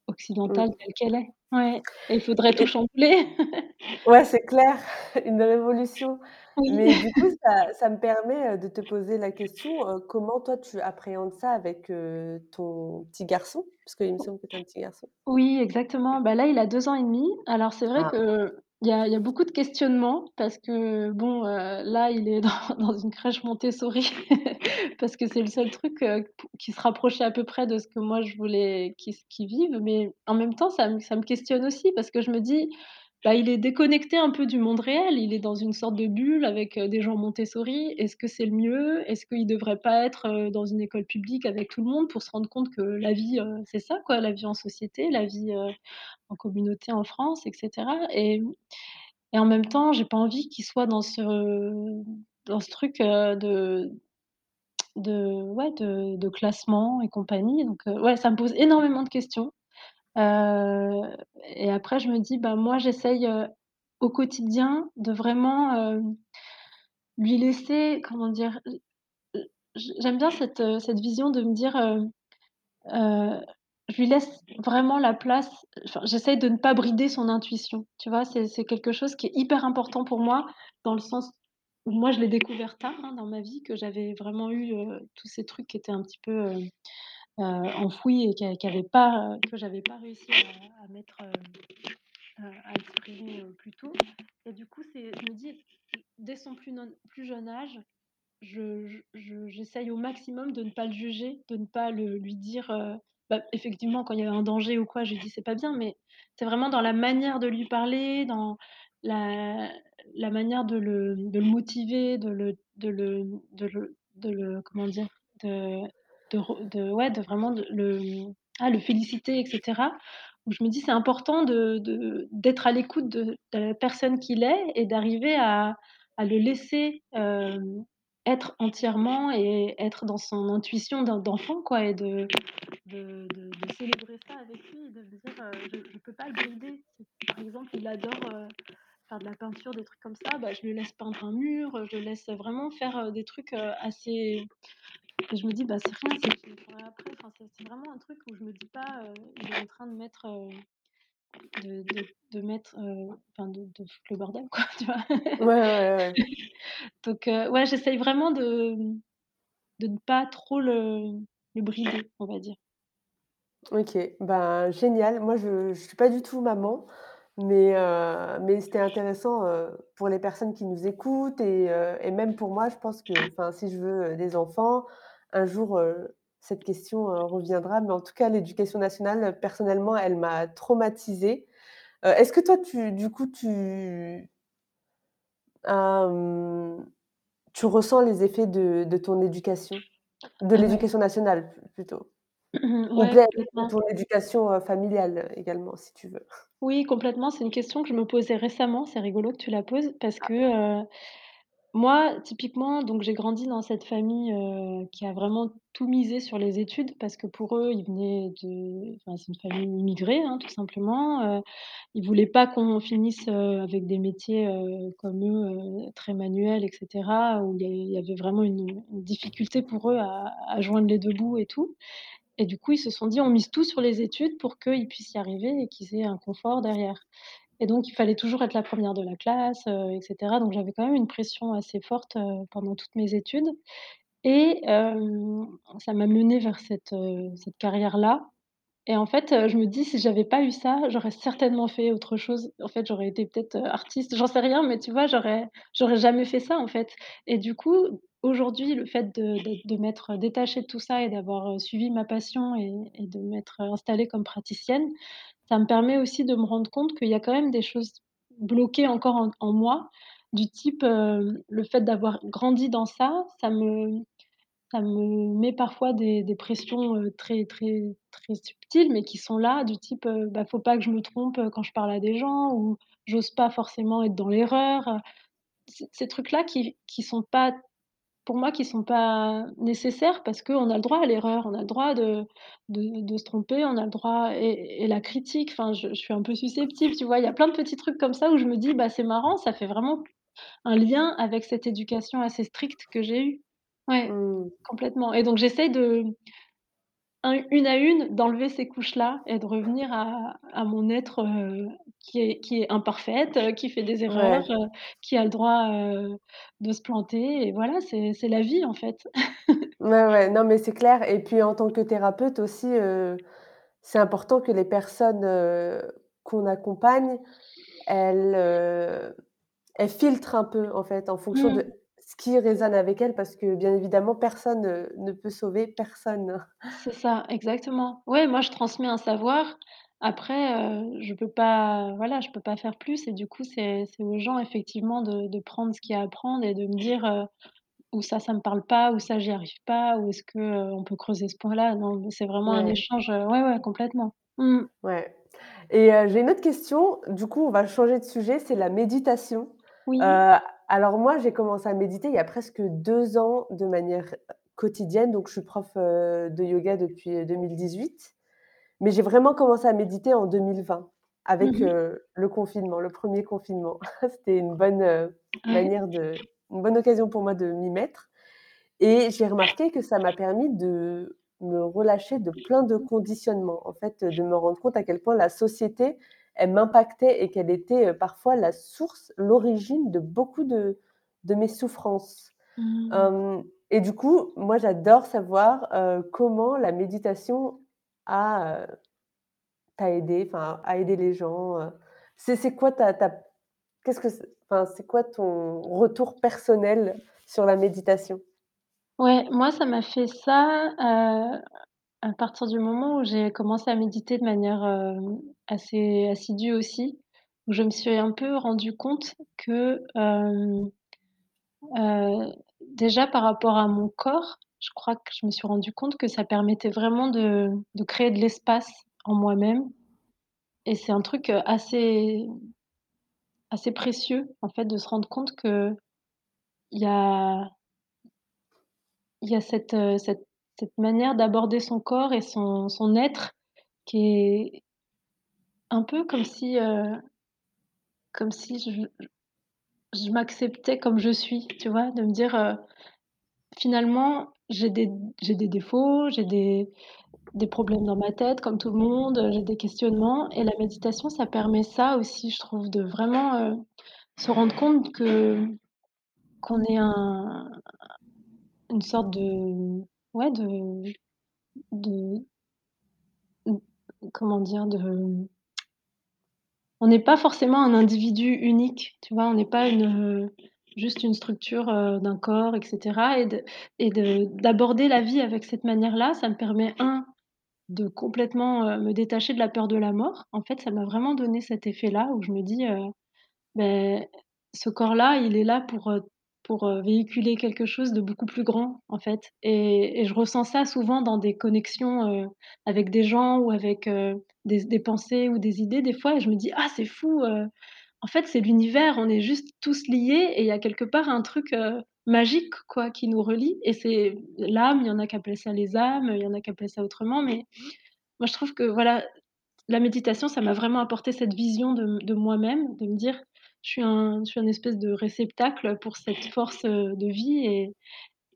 occidentale Mmh. telle qu'elle est. Ouais et il faudrait tout chambouler. Ouais, c'est clair, une révolution. Oui. Mais du coup, ça ça me permet, heu, de te poser la question, heu, comment toi tu appréhendes ça avec, heu, ton petit garçon? Parce qu'il me semble que tu as un petit garçon. Oui, exactement. Bah, là, il a 2 ans et demi. Alors c'est vrai Ah. Il y a beaucoup de questionnements parce que bon, heu, là, il est dans une crèche Montessori parce que c'est le seul truc, heu, p qui se rapprochait à peu près de ce que moi je voulais qu'il vive. Mais en même temps, ça ça me questionne aussi parce que je me dis: «Bah, il est déconnecté un peu du monde réel». Il est dans une sorte de bulle avec, des gens Montessori. Est-ce que c'est le mieux? Est-ce qu'il devrait pas être, dans une école publique avec tout le monde pour se rendre compte que la vie, c'est ça quoi, la vie en société, la vie, en communauté en France et cetera et en même temps, j'ai pas envie qu'il soit dans ce truc, de classement et compagnie donc ouais, ça me pose énormément de questions. Et après je me dis: «Bah, moi j'essaye, au quotidien de vraiment, lui laisser» comment dire? J'aime bien cette, cette vision de me dire, je lui laisse vraiment la place, enfin j'essaye de ne pas brider son intuition, tu vois? C'est c'est quelque chose qui est hyper important pour moi dans le sens où moi je l'ai découvert tard, hein, dans ma vie, que j'avais vraiment eu, tous ces trucs qui étaient un petit peu, heu, enfouis et avaient pas, heu, que j'avais pas réussi à mettre, heu, à exprimer, plus tôt et du coup, je me dis, dès son plus jeune âge, je je je j'essaye au maximum de ne pas le juger, de ne pas le lui dire, bah, effectivement quand il y a un danger ou quoi, je lui dis: «C'est pas bien», mais c'est vraiment dans la manière de lui parler, dans la manière de le de le motiver, de le de le de le comment dire? De ouais, de vraiment le, ah, le féliciter et cetera. Où je me dis: «C'est important d'être à l'écoute de la personne qu'il est et d'arriver à à le laisser, hem, être entièrement et être dans son intuition d'en d'enfant quoi et de de célébrer ça avec lui de dire, heu, je je peux pas le brider». Par exemple, il adore, heu, faire de la peinture, des trucs comme ça, bah, je le laisse peindre un mur, je le laisse vraiment faire, heu, des trucs, assez et je me dis: «Bah, c'est rien, c'est le fera après». Enfin, c'est vraiment un truc où je me dis pas, heu, il est en train de mettre, de de de mettre, enfin de de foutre le bordel quoi, tu vois? Ouais, ouais, ouais. Donc ouais, j'essaye vraiment de, de ne pas trop le le brider, on va dire. OK, ben, génial. Moi, je je suis pas du tout maman, Mais mais c'était intéressant, pour les personnes qui nous écoutent et et même pour moi, je pense que si je veux, des enfants, un jour, heu, cette question, heu, reviendra. Mais en tout cas, l'éducation nationale, personnellement, elle m'a traumatisée. Heu, est-ce que toi, tu du coup, tu tu ressens les effets de de ton éducation? De ouais. l'éducation nationale, plutôt? Ou Ouais, peut-être de ton éducation, familiale, également, si tu veux? Oui, complètement, c'est une question que je me posais récemment, c'est rigolo que tu la poses parce Ah. que, moi, typiquement, donc j'ai grandi dans cette famille, qui a vraiment tout misé sur les études parce que pour eux, ils venaient de enfin, c'est une famille immigrée, hein, tout simplement, heu, ils voulaient pas qu'on finisse, avec des métiers, comme eux, très manuels et cetera, où il y avait vraiment une difficulté pour eux à joindre les 2 bouts et tout. Et du coup, ils se sont dit: «On mise tout sur les études pour qu'ils puissent y arriver et qu'ils aient un confort derrière» et donc il fallait toujours être la 1re de la classe, heu et cetera, donc j'avais quand même une pression assez forte, pendant toutes mes études. Et ça m'a menée vers cette, cette carrière-là. Et en fait, je me dis: «Si j'avais pas eu ça, j'aurais certainement fait autre chose». En fait, j'aurais été peut-être, artiste, j'en sais rien, mais tu vois, j'aurais j'aurais jamais fait ça, en fait. Et du coup, aujourd'hui, le fait de m'être détachée de tout ça et d'avoir, heu, suivi ma passion et de m'être installée comme praticienne, ça me permet aussi de me rendre compte qu'il y a quand même des choses bloquées encore en moi, du type, le fait d'avoir grandi dans ça, ça me ça me met parfois des pressions, très, très, très subtiles, mais qui sont là, du type, heu, bah, faut pas que je me trompe, quand je parle à des gens ou j'ose pas forcément être dans l'erreur, ces trucs-là qui qui sont pas pour moi, qui sont pas nécessaires parce qu'on a le droit à l'erreur, on a le droit de de de se tromper, on a le droit et et la critique, enfin, je je suis un peu susceptible, tu vois? Il y a plein de petits trucs comme ça où je me dis: «Bah, c'est marrant, ça fait vraiment un lien avec cette éducation assez stricte que j'ai eue». Ouais, Mmh. complètement et donc j'essaye de un une à une, d'enlever ces couches-là et de revenir à à mon être, heu, qui est qui est imparfaite, heu, qui fait des erreurs, Ouais. heu, qui a le droit, de se planter et voilà, c'est la vie, en fait. Ouais, ouais, non, mais c'est clair et puis en tant que thérapeute aussi, c'est important que les personnes, qu'on accompagne, elles, elles filtrent un peu, en fait, en fonction de Mmh. Qui résonne avec elles parce que, bien évidemment, personne, heu, ne peut sauver personne. C'est ça, exactement. Ouais, moi, je transmets un savoir. Après, heu, je peux pas, voilà, je peux pas faire plus et du coup, c'est c'est aux gens, effectivement, de de prendre ce qu'il y a à prendre et de me dire, heu: «Ou ça, ça me parle pas, ou ça, j'y arrive pas, ou est-ce que, heu, on peut creuser ce point-là?» non, mais c'est vraiment un Ouais. échange, ouais, ouais, complètement. Mmh. Ouais et j'ai une autre question, du coup, on va changer de sujet, c'est la méditation. Oui. Alors moi, j'ai commencé à méditer il y a presque 2 ans de manière quotidienne, donc je suis prof, heu, de yoga depuis, heu, 2018. Mais j'ai vraiment commencé à méditer en 2020 Mmh avec, mh. heu, le confinement, le 1er confinement. C'était une bonne, manière de une bonne occasion pour moi de m'y mettre et j'ai remarqué que ça m'a permis de me relâcher de plein de conditionnements. En fait, de me rendre compte à quel point la société, elle m'impactait et qu'elle était, heu, parfois la source, l'origine de beaucoup de de mes souffrances. Mmh. Et du coup, moi, j'adore savoir, comment la méditation a, t'a aidé, enfin, a aidé les gens, heu. C'est c'est quoi ta ta qu'est-ce que c'est enfin, c'est quoi ton retour personnel sur la méditation? Ouais, moi, ça m'a fait ça, à partir du moment où j'ai commencé à méditer de manière, hem, assez assidue aussi, où je me suis un peu rendue compte que, hem, heu, déjà par rapport à mon corps, je crois que je me suis rendue compte que ça permettait vraiment de de créer de l'espace en moi-même. Et c'est un truc, assez assez précieux, en fait, de se rendre compte qu'il y a y a cette, cette cette manière d'aborder son corps et son son être qui est un peu comme si, heu comme si je m'acceptais comme je suis, tu vois? De me dire, heu: «Finalement, j'ai des des défauts, j'ai des des problèmes dans ma tête comme tout le monde, heu, j'ai des questionnements» et la méditation, ça permet ça aussi, je trouve, de vraiment, se rendre compte que qu'on est un une sorte de de comment dire? De on n'est pas forcément un individu unique, tu vois? On n'est pas une, juste une structure, heu, d'un corps et cetera et de et de d'aborder la vie avec cette manière-là, ça me permet 1 de complètement, heu, me détacher de la peur de la mort. En fait, ça m'a vraiment donné cet effet-là où je me dis, heu: «Beh, ce corps-là, il est là pour, heu, pour, véhiculer quelque chose de beaucoup plus grand, en fait» et et je ressens ça souvent dans des connexions, avec des gens ou avec, des des pensées ou des idées des fois et je me dis: «Ah c'est fou, en fait, c'est l'univers, on est juste tous liés et il y a quelque part un truc, magique quoi qui nous relie» et c'est l'âme, il y en a qui appellent ça les âmes, il y en a qui appellent ça autrement mais moi je trouve que voilà, la méditation, ça m'a vraiment apporté cette vision de moi-même, de me dire: «Je suis un je suis un espèce de réceptacle pour cette force, de vie et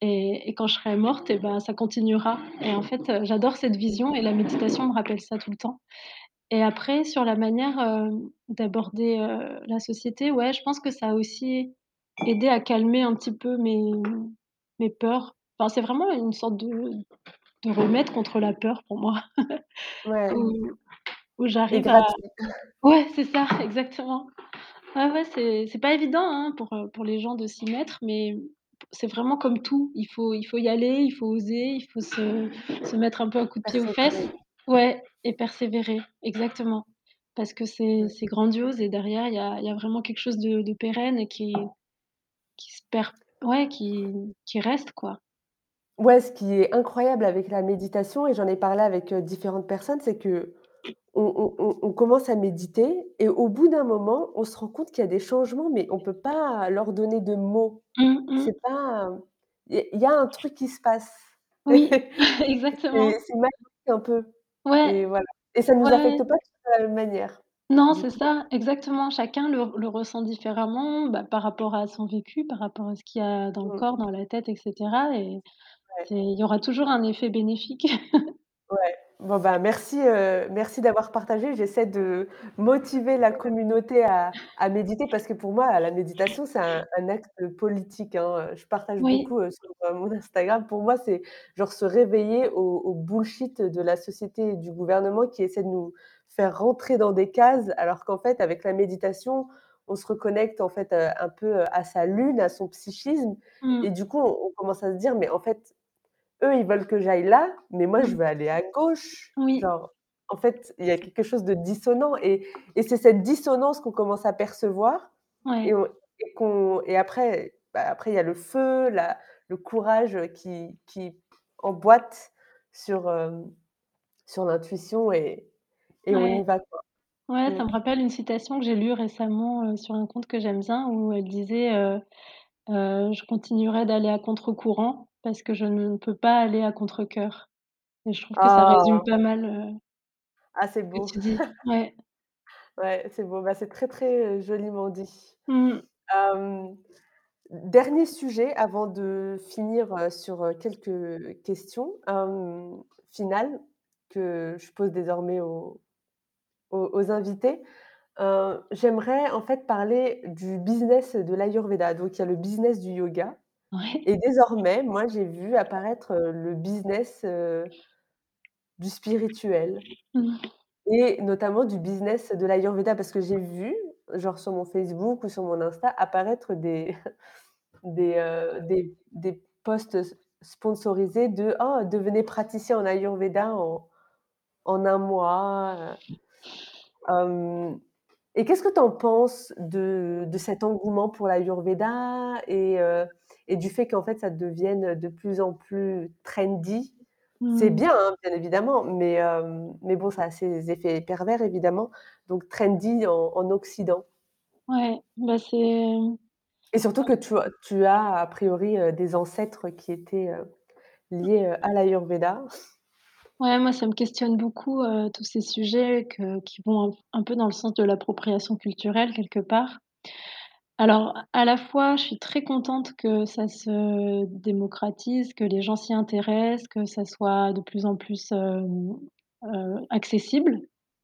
et et quand je serai morte et ben, ça continuera» et en fait, j'adore cette vision et la méditation me rappelle ça tout le temps et après sur la manière, d'aborder, la société, ouais, je pense que ça a aussi aidé à calmer un petit peu mes mes peurs. Enfin, c'est vraiment une sorte de de remède contre la peur pour moi. Ouais. Où j'arrive à ouais, c'est ça, exactement. Ouais, ouais, c'est c'est pas évident, hein, pour, heu, pour les gens de s'y mettre, mais c'est vraiment comme tout, il faut il faut y aller, il faut oser, il faut se se mettre un peu un coup de pied aux fesses. Persévérer. Ouais et persévérer, exactement. Parce que c'est Ouais. c'est grandiose et derrière il y a il y a vraiment quelque chose de de pérenne et qui qui se perd ouais, qui qui reste quoi. Ouais, ce qui est incroyable avec la méditation et j'en ai parlé avec, heu, différentes personnes, c'est qu'on on on on commence à méditer et au bout d'un moment, on se rend compte qu'il y a des changements, mais on peut pas leur donner de mots. Mmh mh. C'est pas, il y a il y a un truc qui se passe. Oui, exactement. c'est magique un peu Ouais, et voilà et ça nous affecte ouais. pas tous de la même manière, Non, du c'est coup. ça, exactement. Chacun le le ressent différemment, bah, par rapport à son vécu, par rapport à ce qu'il y a dans le Mmh. corps, dans la tête et cetera et Ouais. c'est il y aura toujours un effet bénéfique. Bon, bah, merci, heu, merci d'avoir partagé. J'essaie de motiver la communauté à à méditer parce que pour moi, la méditation, c'est un un acte politique, hein, je partage Oui. beaucoup, heu, sur, heu, mon Instagram. Pour moi, c'est genre se réveiller au au bullshit de la société et du gouvernement qui essaie de nous faire rentrer dans des cases, alors qu'en fait, avec la méditation, on se reconnecte, en fait, un peu, à sa lune, à son psychisme et Mmh. du coup, on on commence à se dire: «Mais en fait, eux, ils veulent que j'aille là, mais moi, je Mmh. veux aller à gauche». Oui. Genre, en fait, il y a quelque chose de dissonant et et c'est cette dissonance qu'on commence à percevoir et Ouais. on et qu'on et après, bah, après il y a le feu, la le courage, qui qui emboîte sur, hem, sur l'intuition et et on y va, quoi. Ouais, Mmh. ça me rappelle une citation que j'ai lue récemment, heu, sur un compte que j'aime bien où elle disait, heu: «Je continuerai d'aller à contre-courant parce que je ne peux pas aller à contre-cœur» et je trouve que ça résume Ah! pas mal, heu Ah, c'est ce que beau. tu dis. Ouais. Ouais, c'est beau, bah, c'est très, très, heu, joliment dit. Mmh. Hem, dernier sujet avant de finir, heu, sur, heu, quelques questions, hem, finales que je pose désormais aux aux aux invités. Heu, j'aimerais, en fait, parler du business de l'Ayurveda. Donc il y a le business du yoga Ouais. et désormais, moi, j'ai vu apparaître, le business, du spirituel Mmh. et notamment du business de l'Ayurveda parce que j'ai vu, genre sur mon Facebook ou sur mon Insta, apparaître des des, des des posts sponsorisés de: «Oh, devenez praticien en Ayurveda en en 1 mois», et qu'est-ce que tu en penses de de cet engouement pour l'Ayurveda et et du fait qu'en fait, ça devienne de plus en plus trendy? C'est Mmh. bien, hein, bien évidemment, mais hem, mais bon, ça a ses effets pervers, évidemment, donc trendy en en occident. Ouais, bah, c'est Et surtout que tu as tu as a priori, heu, des ancêtres qui étaient, heu, liés, heu, à l'Ayurveda. Ouais, moi, ça me questionne beaucoup, tous ces sujets que qui vont un un peu dans le sens de l'appropriation culturelle, quelque part. Alors, à la fois, je suis très contente que ça se démocratise, que les gens s'y intéressent, que ça soit de plus en plus, hem, heu, accessible.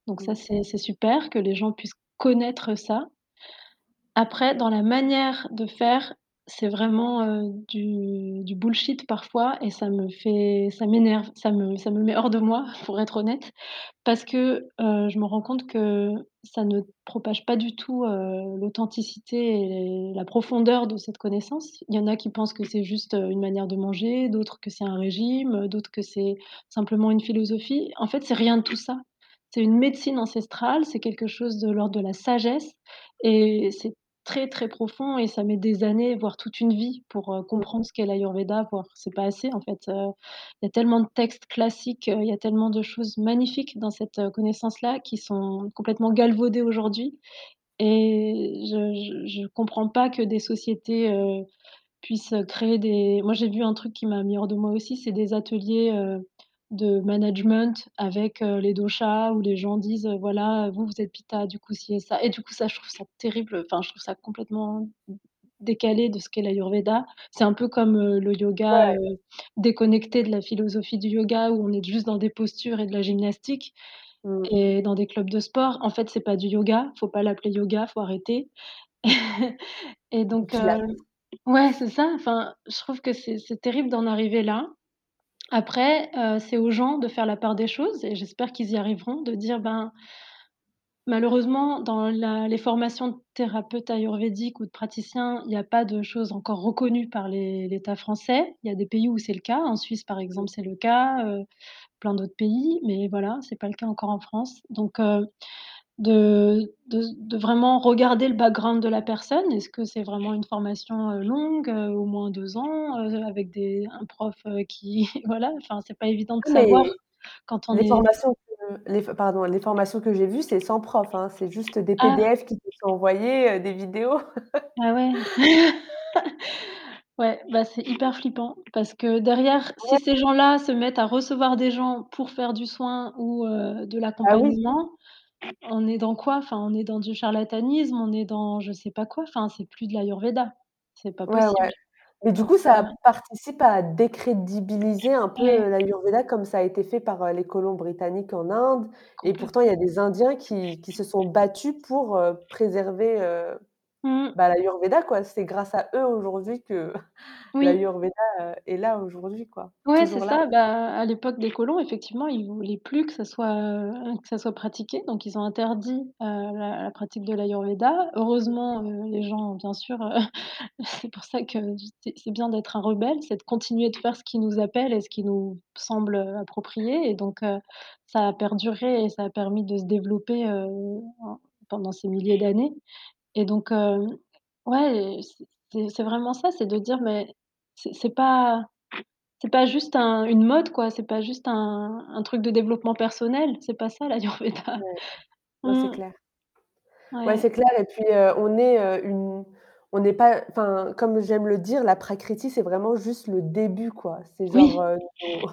Donc ça, c'est c'est super que les gens puissent connaître ça. Après, dans la manière de faire, c'est vraiment, heu, du bullshit parfois et ça me fait ça m'énerve, ça me ça me met hors de moi pour être honnête. Parce que, heu, je me rends compte que ça ne propage pas du tout, heu, l'authenticité et la profondeur de cette connaissance. Il y en a qui pensent que c'est juste, une manière de manger, d'autres que c'est un régime, d'autres que c'est simplement une philosophie. En fait, c'est rien de tout ça. C'est une médecine ancestrale, c'est quelque chose de l'ordre de la sagesse et c'est très, très profond et ça met des années, voire toute une vie pour, heu, Mmh. comprendre ce qu'est l'ayurveda, voire c'est pas assez en fait, heu, il y a tellement de textes classiques, heu, il y a tellement de choses magnifiques dans cette, connaissance-là qui sont complètement galvaudées aujourd'hui et je je comprends pas que des sociétés, puissent, créer des moi j'ai vu un truc qui m'a mis hors de moi aussi, c'est des ateliers, de management avec, heu, les doshas où les gens disent, heu: «Voilà, vous, vous êtes pitta, du coup ci et ça» et du coup ça, je trouve ça terrible, enfin je trouve ça complètement décalé de ce qu'est l'ayurveda. C'est un peu comme, heu, le yoga, Ouais. déconnecté de la philosophie du yoga où on est juste dans des postures et de la gymnastique Mmh. et dans des clubs de sport. En fait, c'est pas du yoga, faut pas l'appeler yoga, faut arrêter et donc ouais, c'est ça, enfin, je trouve que c'est terrible d'en arriver là. Après, heu, c'est aux gens de faire la part des choses et j'espère qu'ils y arriveront, de dire: «Ben, Malheureusement, dans les formations de thérapeutes ayurvédiques ou de praticiens, il y a pas de choses encore reconnues par l'État français. Il y a des pays où c'est le cas. En Suisse, par exemple, c'est le cas, heu, plein d'autres pays, mais voilà, c'est pas le cas encore en France. Donc, heu, de de de vraiment regarder le background de la personne. Est-ce que c'est vraiment une formation, heu, longue, heu, au moins 2 ans, heu, avec des un prof, qui voilà, enfin, c'est pas évident de Ah savoir quand on les est formations que les pardon, les formations que j'ai vues, c'est sans prof, hein, c'est juste des ah! PDF qui te sont envoyés, des vidéos. Ah ouais. Ouais, bah, c'est hyper flippant parce que derrière, si ces gens-là se mettent à recevoir des gens pour faire du soin ou de oui, l'accompagnement, on est dans quoi? Enfin, on est dans du charlatanisme, on est dans je sais pas quoi, enfin, c'est plus de l'ayurveda. C'est pas possible. ouais. Mais du coup, ça participe à décrédibiliser un peu, ouais, l'ayurveda comme ça a été fait par, heu, les colons britanniques en Inde et pourtant il y a des Indiens qui qui se sont battus pour, heu, préserver, heu, Mmh. bah, l'ayurveda quoi. C'est grâce à eux aujourd'hui que Oui. l'ayurveda, heu, est là aujourd'hui quoi, Ouais, c'est toujours là. ça. Bah, à l'époque des colons, effectivement, ils voulaient plus que ça soit, heu, que ça soit pratiqué, donc ils ont interdit, heu, la la pratique de l'ayurveda. Heureusement, heu, les gens, bien sûr, c'est pour ça que c'est c'est bien d'être un rebelle, c'est de continuer de faire ce qui nous appelle et ce qui nous semble, approprié et donc ça a perduré et ça a permis de se développer, en pendant ces milliers d'années et donc hem, ouais, c'est c'est c'est vraiment ça, c'est de dire: «Mais c'est c'est pas» C'est pas juste un une mode quoi, c'est pas juste un un truc de développement personnel, c'est pas ça l'ayurveda. Ouais, non, c'est Mmh, clair. Ouais, ouais, c'est clair et puis, heu, on est, heu, une on n'est pas enfin, comme j'aime le dire, la prakriti, c'est vraiment juste le début, quoi. C'est genre, oui, heu, nos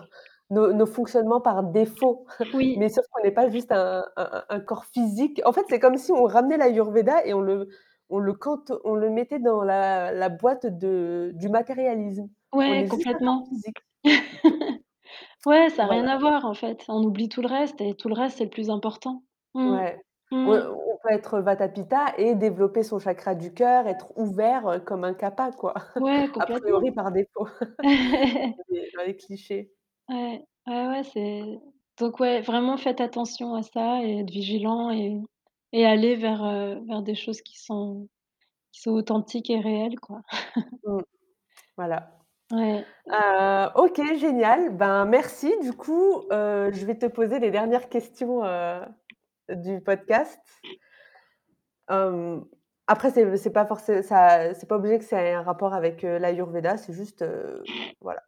nos nos fonctionnements par défaut. oui, Mais sauf qu'on n'est pas juste un un un corps physique. En fait, c'est comme si on ramenait l'ayurveda et on le on le on le mettait dans la la boîte de du matérialisme. Ouais, complètement. Ouais, ça a Voilà. rien à voir en fait. On oublie tout le reste et tout le reste, c'est le plus important. Mmh, Ouais. On mmh, on peut être Vata Pitta et développer son chakra du cœur, être ouvert, heu, comme un Kapha, quoi. ouais, A complètement. priori par défaut dans les clichés. Ouais, ouais, ouais, c'est donc ouais, vraiment faites attention à ça et être vigilant et et aller vers, heu, vers des choses qui sont qui sont authentiques et réelles quoi. Mmh, voilà. Ouais. Heu, OK, génial. Ben, merci. Du coup, heu, je vais te poser les dernières questions, heu, du podcast. Hem, après c'est c'est pas forcé ça c'est pas obligé que ça ait un rapport avec, heu, l'ayurveda, c'est juste, heu, voilà,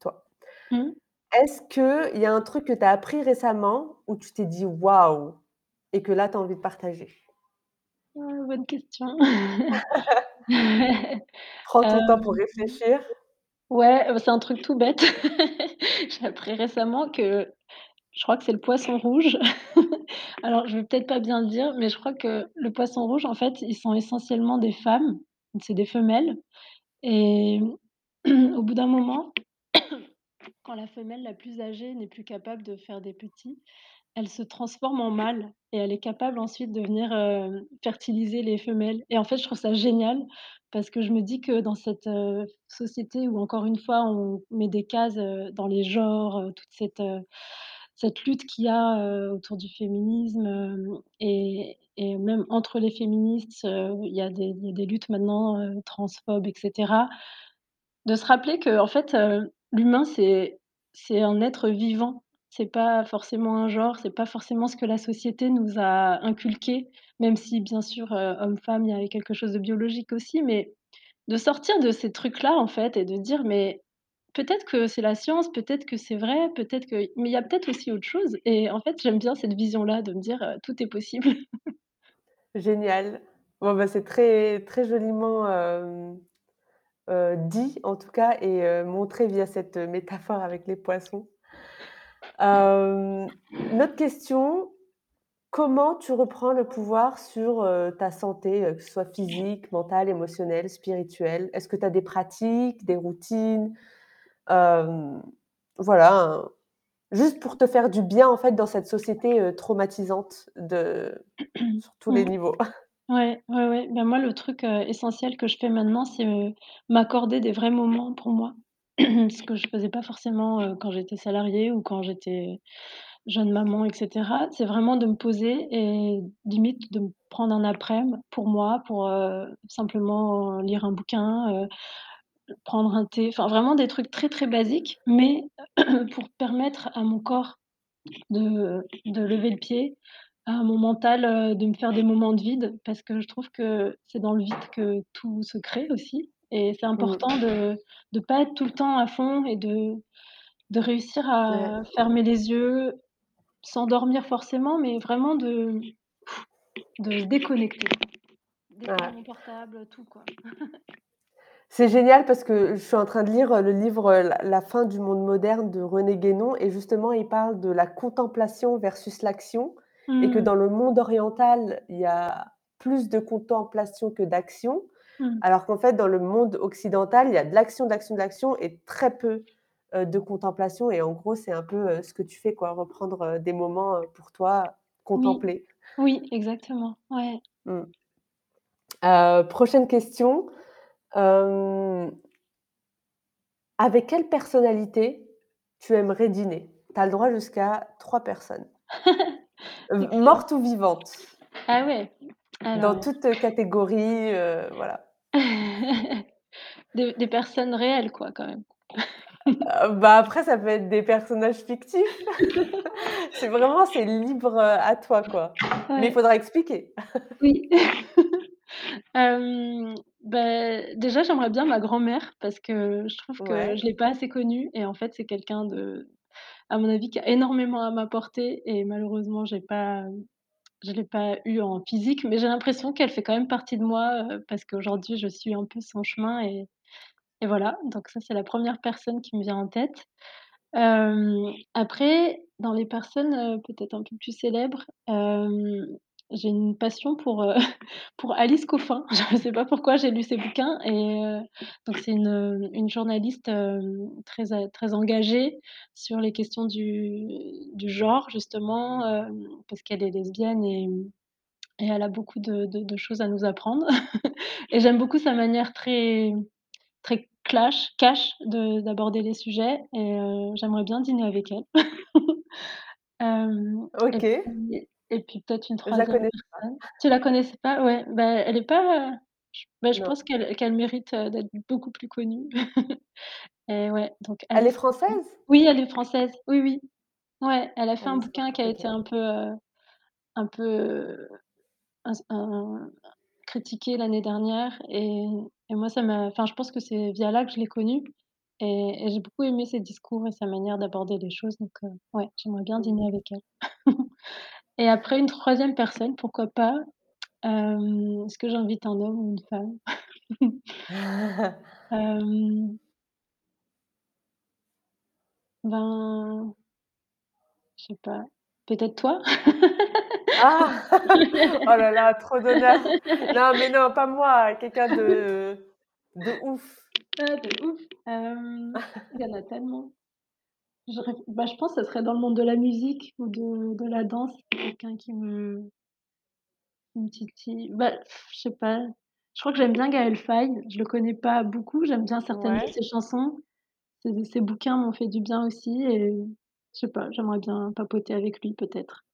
toi. Mmh. Est-ce qu'il y a un truc que tu as appris récemment où tu t'es dit: «Waouh» et que là tu as envie de partager? Ah, bonne question. Prends ton temps pour Hem, réfléchir. ouais, heu, c'est un truc tout bête. J'ai appris récemment que je crois que c'est le poisson rouge. Alors je vais peut-être pas bien le dire, mais je crois que le poisson rouge, en fait, ils sont essentiellement des femmes, donc c'est des femelles et au bout d'un moment, quand la femelle la plus âgée n'est plus capable de faire des petits, elle se transforme en mâle et elle est capable ensuite de venir, hem, fertiliser les femelles et en fait, je trouve ça génial parce que je me dis que dans cette, heu, société où encore une fois on met des cases, heu, dans les genres, toute cette, cette lutte qu'il y a, autour du féminisme, et même entre les féministes, il y a des il y a des luttes maintenant, transphobes et cetera. De se rappeler qu'en fait, heu, l'humain c'est c'est un être vivant. C'est pas forcément un genre, c'est pas forcément ce que la société nous a inculqué, même si bien sûr, heu, homme-femme, il y avait quelque chose de biologique aussi, mais de sortir de ces trucs-là en fait et de dire: «Mais peut-être que c'est la science, peut-être que c'est vrai, peut-être que mais il y a peut-être aussi autre chose» et en fait, j'aime bien cette vision-là de me dire, heu: «Tout est possible». Génial. Bon, bah, c'est très très joliment, hem, heu, dit en tout cas et heu, montré via cette, heu, métaphore avec les poissons. Autre question, comment tu reprends le pouvoir sur, ta santé, que ce soit physique, mentale, émotionnelle, spirituelle? Est-ce que tu as des pratiques, des routines? Voilà, juste pour te faire du bien en fait dans cette société, traumatisante de sur tous les Mmh. niveaux. Ouais, ouais, ouais. Bah, moi, le truc, heu, essentiel que je fais maintenant, c'est, heu, m'accorder des vrais moments pour moi. Ce que je faisais pas forcément, heu, quand j'étais salariée ou quand j'étais jeune maman et cetera. C'est vraiment de me poser et limite de prendre un aprèm pour moi, pour, simplement lire un bouquin, prendre un thé, enfin vraiment des trucs très, très basiques, mais pour permettre à mon corps de de lever le pied, à mon mental, heu, de me faire des moments de vide parce que je trouve que c'est dans le vide que tout se crée aussi et c'est Mmh. important de de pas être tout le temps à fond et de de réussir Ouais, à fermer les yeux, sans dormir forcément, mais vraiment de de déconnecter. Ouais. mon portable, tout quoi. C'est génial parce que je suis en train de lire, heu, le livre, La la fin du monde moderne de René Guénon et justement il parle de la contemplation versus l'action et que Mmh. dans le monde oriental, il y a plus de contemplation que d'action, Mmh. alors qu'en fait dans le monde occidental, il y a de l'action, de l'action, de l'action et très peu, heu, de contemplation et en gros, c'est un peu, heu, ce que tu fais quoi, reprendre, heu, des moments, pour toi, contempler. oui, exactement, ouais. Mmh. Prochaine question, Avec quelle personnalité tu aimerais dîner? Tu as le droit jusqu'à 3 personnes, v OK. mortes ou vivantes, Ah ouais, dans alors toute, catégorie, heu, voilà. des des personnes réelles quoi, quand même. Bah, après ça peut être des personnages fictifs. C'est vraiment c'est libre, à toi, quoi. Mais il faudra expliquer. oui. Bah, déjà, j'aimerais bien ma grand-mère parce que je trouve que Ouais. je l'ai pas assez connue et en fait, c'est quelqu'un de à mon avis, qui a énormément à m'apporter et malheureusement, pas, je l'ai pas eu en physique, mais j'ai l'impression qu'elle fait quand même partie de moi, heu, parce qu'aujourd'hui, je suis un peu son chemin et et voilà, donc ça, c'est la première personne qui me vient en tête. Hem, après, dans les personnes, heu, peut-être un peu plus célèbres, j'ai une passion pour, heu, pour Alice Coffin. Je ne sais pas pourquoi, j'ai lu ses bouquins et heu, donc c'est une, heu, une journaliste, très très engagée sur les questions du du genre justement, hem, parce qu'elle est lesbienne et mmh et elle a beaucoup de de de choses à nous apprendre et j'aime beaucoup sa manière très Très clash cash de d'aborder les sujets et j'aimerais bien dîner avec elle. Et OK, puis et puis peut-être une je la troisième personne. Tu la connaissais pas? Ouais, bah, elle est pas, bah, je non. pense qu'elle qu'elle mérite, heu, d'être beaucoup plus connue et ouais, donc Elle est française? Oui, elle est française. Oui, oui. Ouais, elle a fait un Alice bouquin qui a été un peu, heu, un peu, un critiqué l'année dernière et et moi ça m'a enfin je pense que c'est via là que je l'ai connu et et j'ai beaucoup aimé ses discours et sa manière d'aborder les choses donc heu, ouais, j'aimerais bien dîner avec elle. Et après une troisième personne, pourquoi pas, hem, est-ce que j'invite un homme ou une femme? Hem, ben, je sais pas, peut-être toi? Ah! Oh là là, trop d'honneur. Non, mais non, pas moi, quelqu'un de de ouf. Ah de ouf! Hem, il y en a tellement. Je bah, je pense, ça serait dans le monde de la musique ou de de la danse, quelqu'un qui me me titille. Bah, je sais pas, je crois que j'aime bien Gaël Faye, je le connais pas beaucoup, j'aime bien certaines de ses chansons. Ses ses bouquins m'ont fait du bien aussi et je sais pas, j'aimerais bien papoter avec lui peut-être.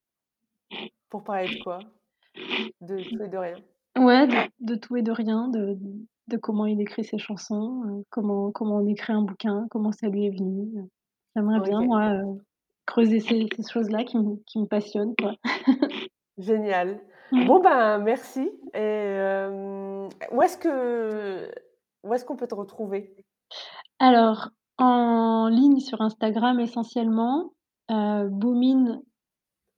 Pour parler de quoi? De tout et de rien? Ouais, de de tout et de rien, de de comment il écrit ses chansons, heu, comment comment on écrit un bouquin, comment ça lui est venu, heu. J'aimerais bien OK. moi, heu, creuser ces ces choses-là qui me qui me passionnent, quoi. Génial. Mmh. Bon, ben, merci et hem, où est-ce que où est-ce qu'on peut te retrouver? Alors, en ligne sur Instagram essentiellement, heu, Boomin,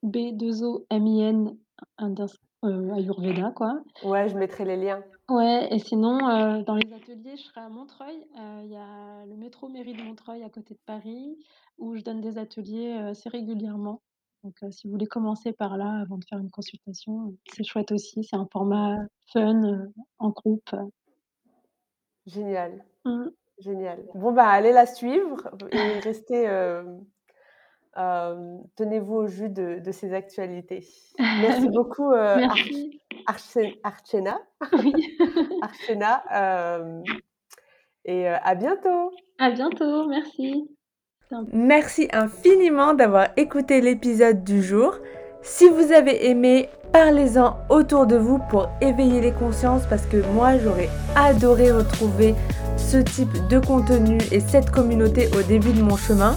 B-2-O-M-I-N, indes heu, Ayurveda quoi. Ouais, je mettrai les liens. Ouais et sinon, heu, dans les ateliers, je serai à Montreuil, heu, il y a le métro Mairie de Montreuil à côté de Paris, où je donne des ateliers, heu, assez régulièrement. Donc, heu, si vous voulez commencer par là avant de faire une consultation, heu, c'est chouette aussi, c'est un format fun, heu, en groupe, heu. Génial, Mmh. génial. Bon, bah, allez la suivre et restez, hem, hem, tenez-vous au jus de de ses actualités. Merci beaucoup, Merci. Archen Archena Oui. Archena, hem et à bientôt! À bientôt, merci. Merci infiniment d'avoir écouté l'épisode du jour. Si vous avez aimé, parlez-en autour de vous pour éveiller les consciences parce que moi j'aurais adoré retrouver ce type de contenu et cette communauté au début de mon chemin.